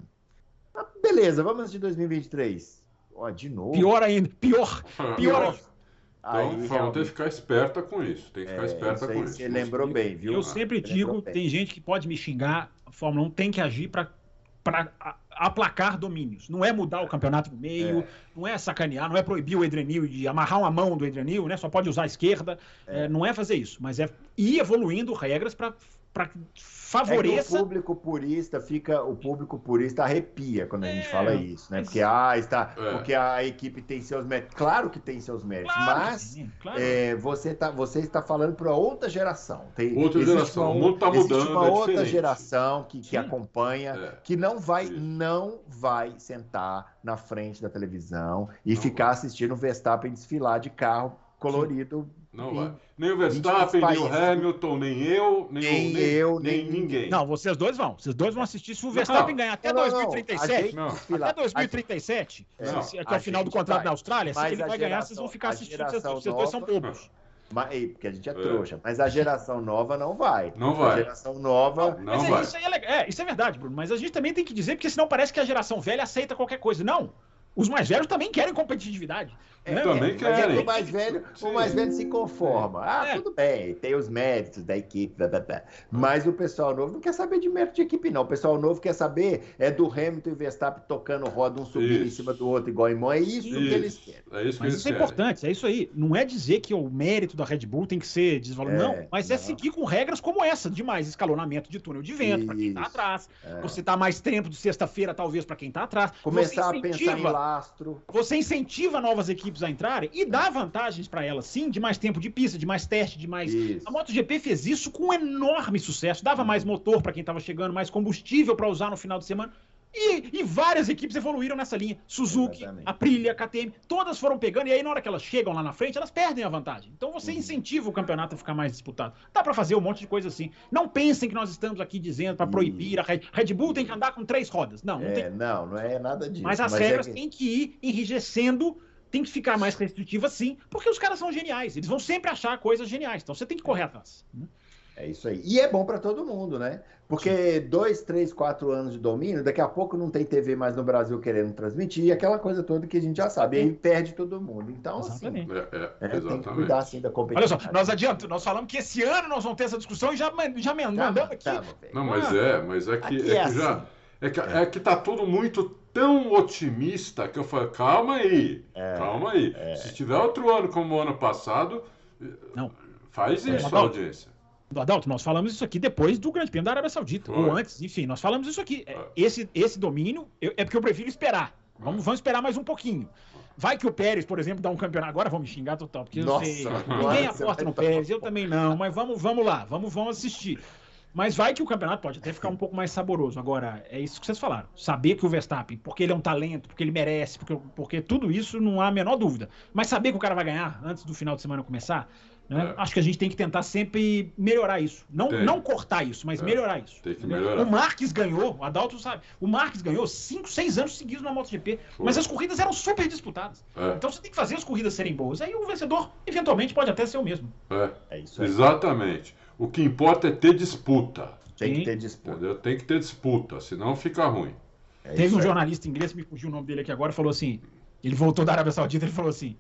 B: ah, beleza, vamos assistir 2023. Ó, de novo.
C: Pior ainda, pior, pior ainda.
D: Então, Aí, falta tem que ficar esperta com isso. Tem que ficar é, esperta com isso.
B: Você lembrou bem, viu?
C: Eu sempre digo, tem gente que pode me xingar, a Fórmula 1 tem que agir para aplacar domínios. Não é mudar o campeonato no meio, é. não é sacanear, não é proibir o Edrenil de amarrar uma mão do Edrenil, né? Só pode usar a esquerda. É. É, não é fazer isso, mas é ir evoluindo regras para favoreça.
B: É o público purista fica, o público purista arrepia quando a gente é, fala isso, né? Porque ah, está, é. porque a equipe tem seus méritos. Claro que tem seus méritos, claro mas sim, claro. é, você tá, você está falando para outra geração.
D: Tem, outra geração, uma, o mundo está mudando. Existe
B: uma
D: é
B: outra geração que, que acompanha, é. que não vai, não vai sentar na frente da televisão e não ficar assistindo o Verstappen desfilar de carro colorido.
D: Não vai. Nem o Verstappen, nem o Hamilton, nem eu, nem, nem, nem eu, nem, nem, ninguém.
C: Não, vocês dois vão. Vocês dois vão assistir se o Verstappen não, ganhar até não, 2037. Não, até 2037, não, que é o final do contrato vai. da Austrália, se ele vai ganhar, vocês vão ficar assistindo. Vocês, vocês dois são bobos.
B: Mas, porque a gente é, é trouxa. Mas a geração nova não vai.
D: Não vai.
B: A geração nova.
C: Não, não vai. Isso, é, é, isso é verdade, Bruno. Mas a gente também tem que dizer, porque senão parece que a geração velha aceita qualquer coisa. Não. Os mais velhos também querem competitividade.
D: É, também é, querem.
B: O mais velho, o mais velho se conforma. Ah, é. tudo bem, tem os méritos da equipe, blá, blá, blá. mas o pessoal novo não quer saber de mérito de equipe, não. O pessoal novo quer saber é do Hamilton e Verstappen tocando roda, um subindo em cima do outro, igual em mão. É isso, isso. que eles querem.
C: É isso
B: que
C: mas
B: isso
C: é importante, é isso aí. Não é dizer que o mérito da Red Bull tem que ser desvalorizado, é, não, mas é não. é seguir com regras como essa, de mais escalonamento de túnel de vento para quem tá atrás. É. Você tá mais tempo de sexta-feira, talvez, para quem tá atrás.
B: Começar a pensar em lastro.
C: Você incentiva novas equipes a entrarem e dá vantagens para ela, sim, de mais tempo de pista, de mais teste, de mais. Isso. A MotoGP fez isso com um enorme sucesso. Dava mais motor para quem estava chegando, mais combustível para usar no final de semana. E, e, várias equipes evoluíram nessa linha. Suzuki, Exatamente. Aprilia, KTM, todas foram pegando, e aí na hora que elas chegam lá na frente, elas perdem a vantagem. Então você uhum. incentiva o campeonato a ficar mais disputado. Dá para fazer um monte de coisa assim. Não pensem que nós estamos aqui dizendo para proibir a Red, Red Bull tem que andar com três rodas. Não, não,
B: é,
C: tem...
B: não, não é nada disso.
C: Mas as mas é regras é que... têm que ir enrijecendo tem que ficar mais restritiva sim, porque os caras são geniais. Eles vão sempre achar coisas geniais. Então você tem que correr atrás. Né?
B: É isso aí. E é bom para todo mundo, né? Porque dois, três, quatro anos de domínio, daqui a pouco não tem TV mais no Brasil querendo transmitir, e aquela coisa toda que a gente já sabe. E aí perde todo mundo. Então, assim, exatamente. assim, é, é, é, tem que cuidar assim da competição.
C: Olha só, nós adiantamos, nós falamos que esse ano nós vamos ter essa discussão e já, já mandamos aqui.
D: não, mas é, mas é que, é, é que já. Assim. É que, é que tá tudo muito tão otimista que eu falei, calma aí, é, calma aí. É. Se tiver outro ano como o ano passado, não. faz é. isso, é. audiência.
C: Adalto, nós falamos isso aqui depois do Grande Prêmio da Arábia Saudita, Foi. ou antes, enfim, nós falamos isso aqui. É. Esse, esse domínio eu, é porque eu prefiro esperar. Vamos, vamos esperar mais um pouquinho. Vai que o Pérez, por exemplo, dá um campeonato. Agora vamos me xingar total, porque Nossa, eu sei. Ninguém aposta no Pérez, eu também não, mas vamos, vamos lá, vamos, vamos assistir. Mas vai que o campeonato pode até ficar um pouco mais saboroso. Agora, é isso que vocês falaram. Saber que o Verstappen, porque ele é um talento, porque ele merece, porque, porque tudo isso não há a menor dúvida. Mas saber que o cara vai ganhar antes do final de semana começar, né? É. Acho que a gente tem que tentar sempre melhorar isso. Não, não cortar isso, mas é. melhorar isso.
D: Tem que melhorar.
C: O Marques ganhou, o Adalto sabe, o Marques ganhou 5, 6 anos seguidos na MotoGP, Foi. mas as corridas eram super disputadas. É. Então você tem que fazer as corridas serem boas. Aí o vencedor, eventualmente, pode até ser o mesmo.
D: É, é isso aí. Exatamente. O que importa é ter disputa.
B: Tem que ter disputa.
D: Entendeu? Tem que ter disputa, senão fica ruim.
C: É Teve um jornalista inglês, me fugiu o nome dele aqui agora, falou assim: ele voltou da Arábia Saudita, ele falou assim: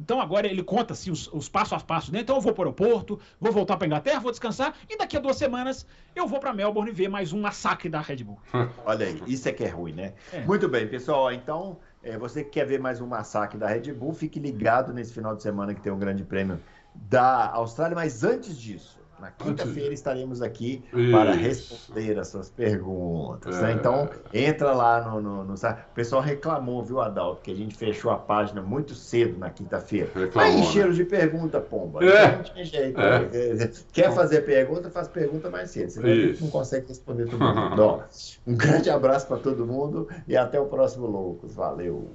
C: Então agora ele conta assim, os, os passos a passo, né? Então eu vou para o aeroporto, vou voltar para Inglaterra, vou descansar e daqui a duas semanas eu vou para Melbourne ver mais um massacre da Red Bull. (laughs)
B: Olha aí, isso é que é ruim, né? É. Muito bem, pessoal. Então, é, você que quer ver mais um massacre da Red Bull, fique ligado nesse final de semana que tem um grande prêmio da Austrália. Mas antes disso, na quinta-feira estaremos aqui Isso. para responder as suas perguntas. Né? É. Né? Então, entra lá no, no, no, O pessoal reclamou, viu, Adalto, que a gente fechou a página muito cedo na quinta-feira. Aí encheram né? de pergunta, pomba. É. Então, não tinha jeito. É. Quer fazer pergunta, faz pergunta mais cedo. Senão Isso. a gente não consegue responder todo mundo. (laughs) um grande abraço para todo mundo e até o próximo Loucos. Valeu!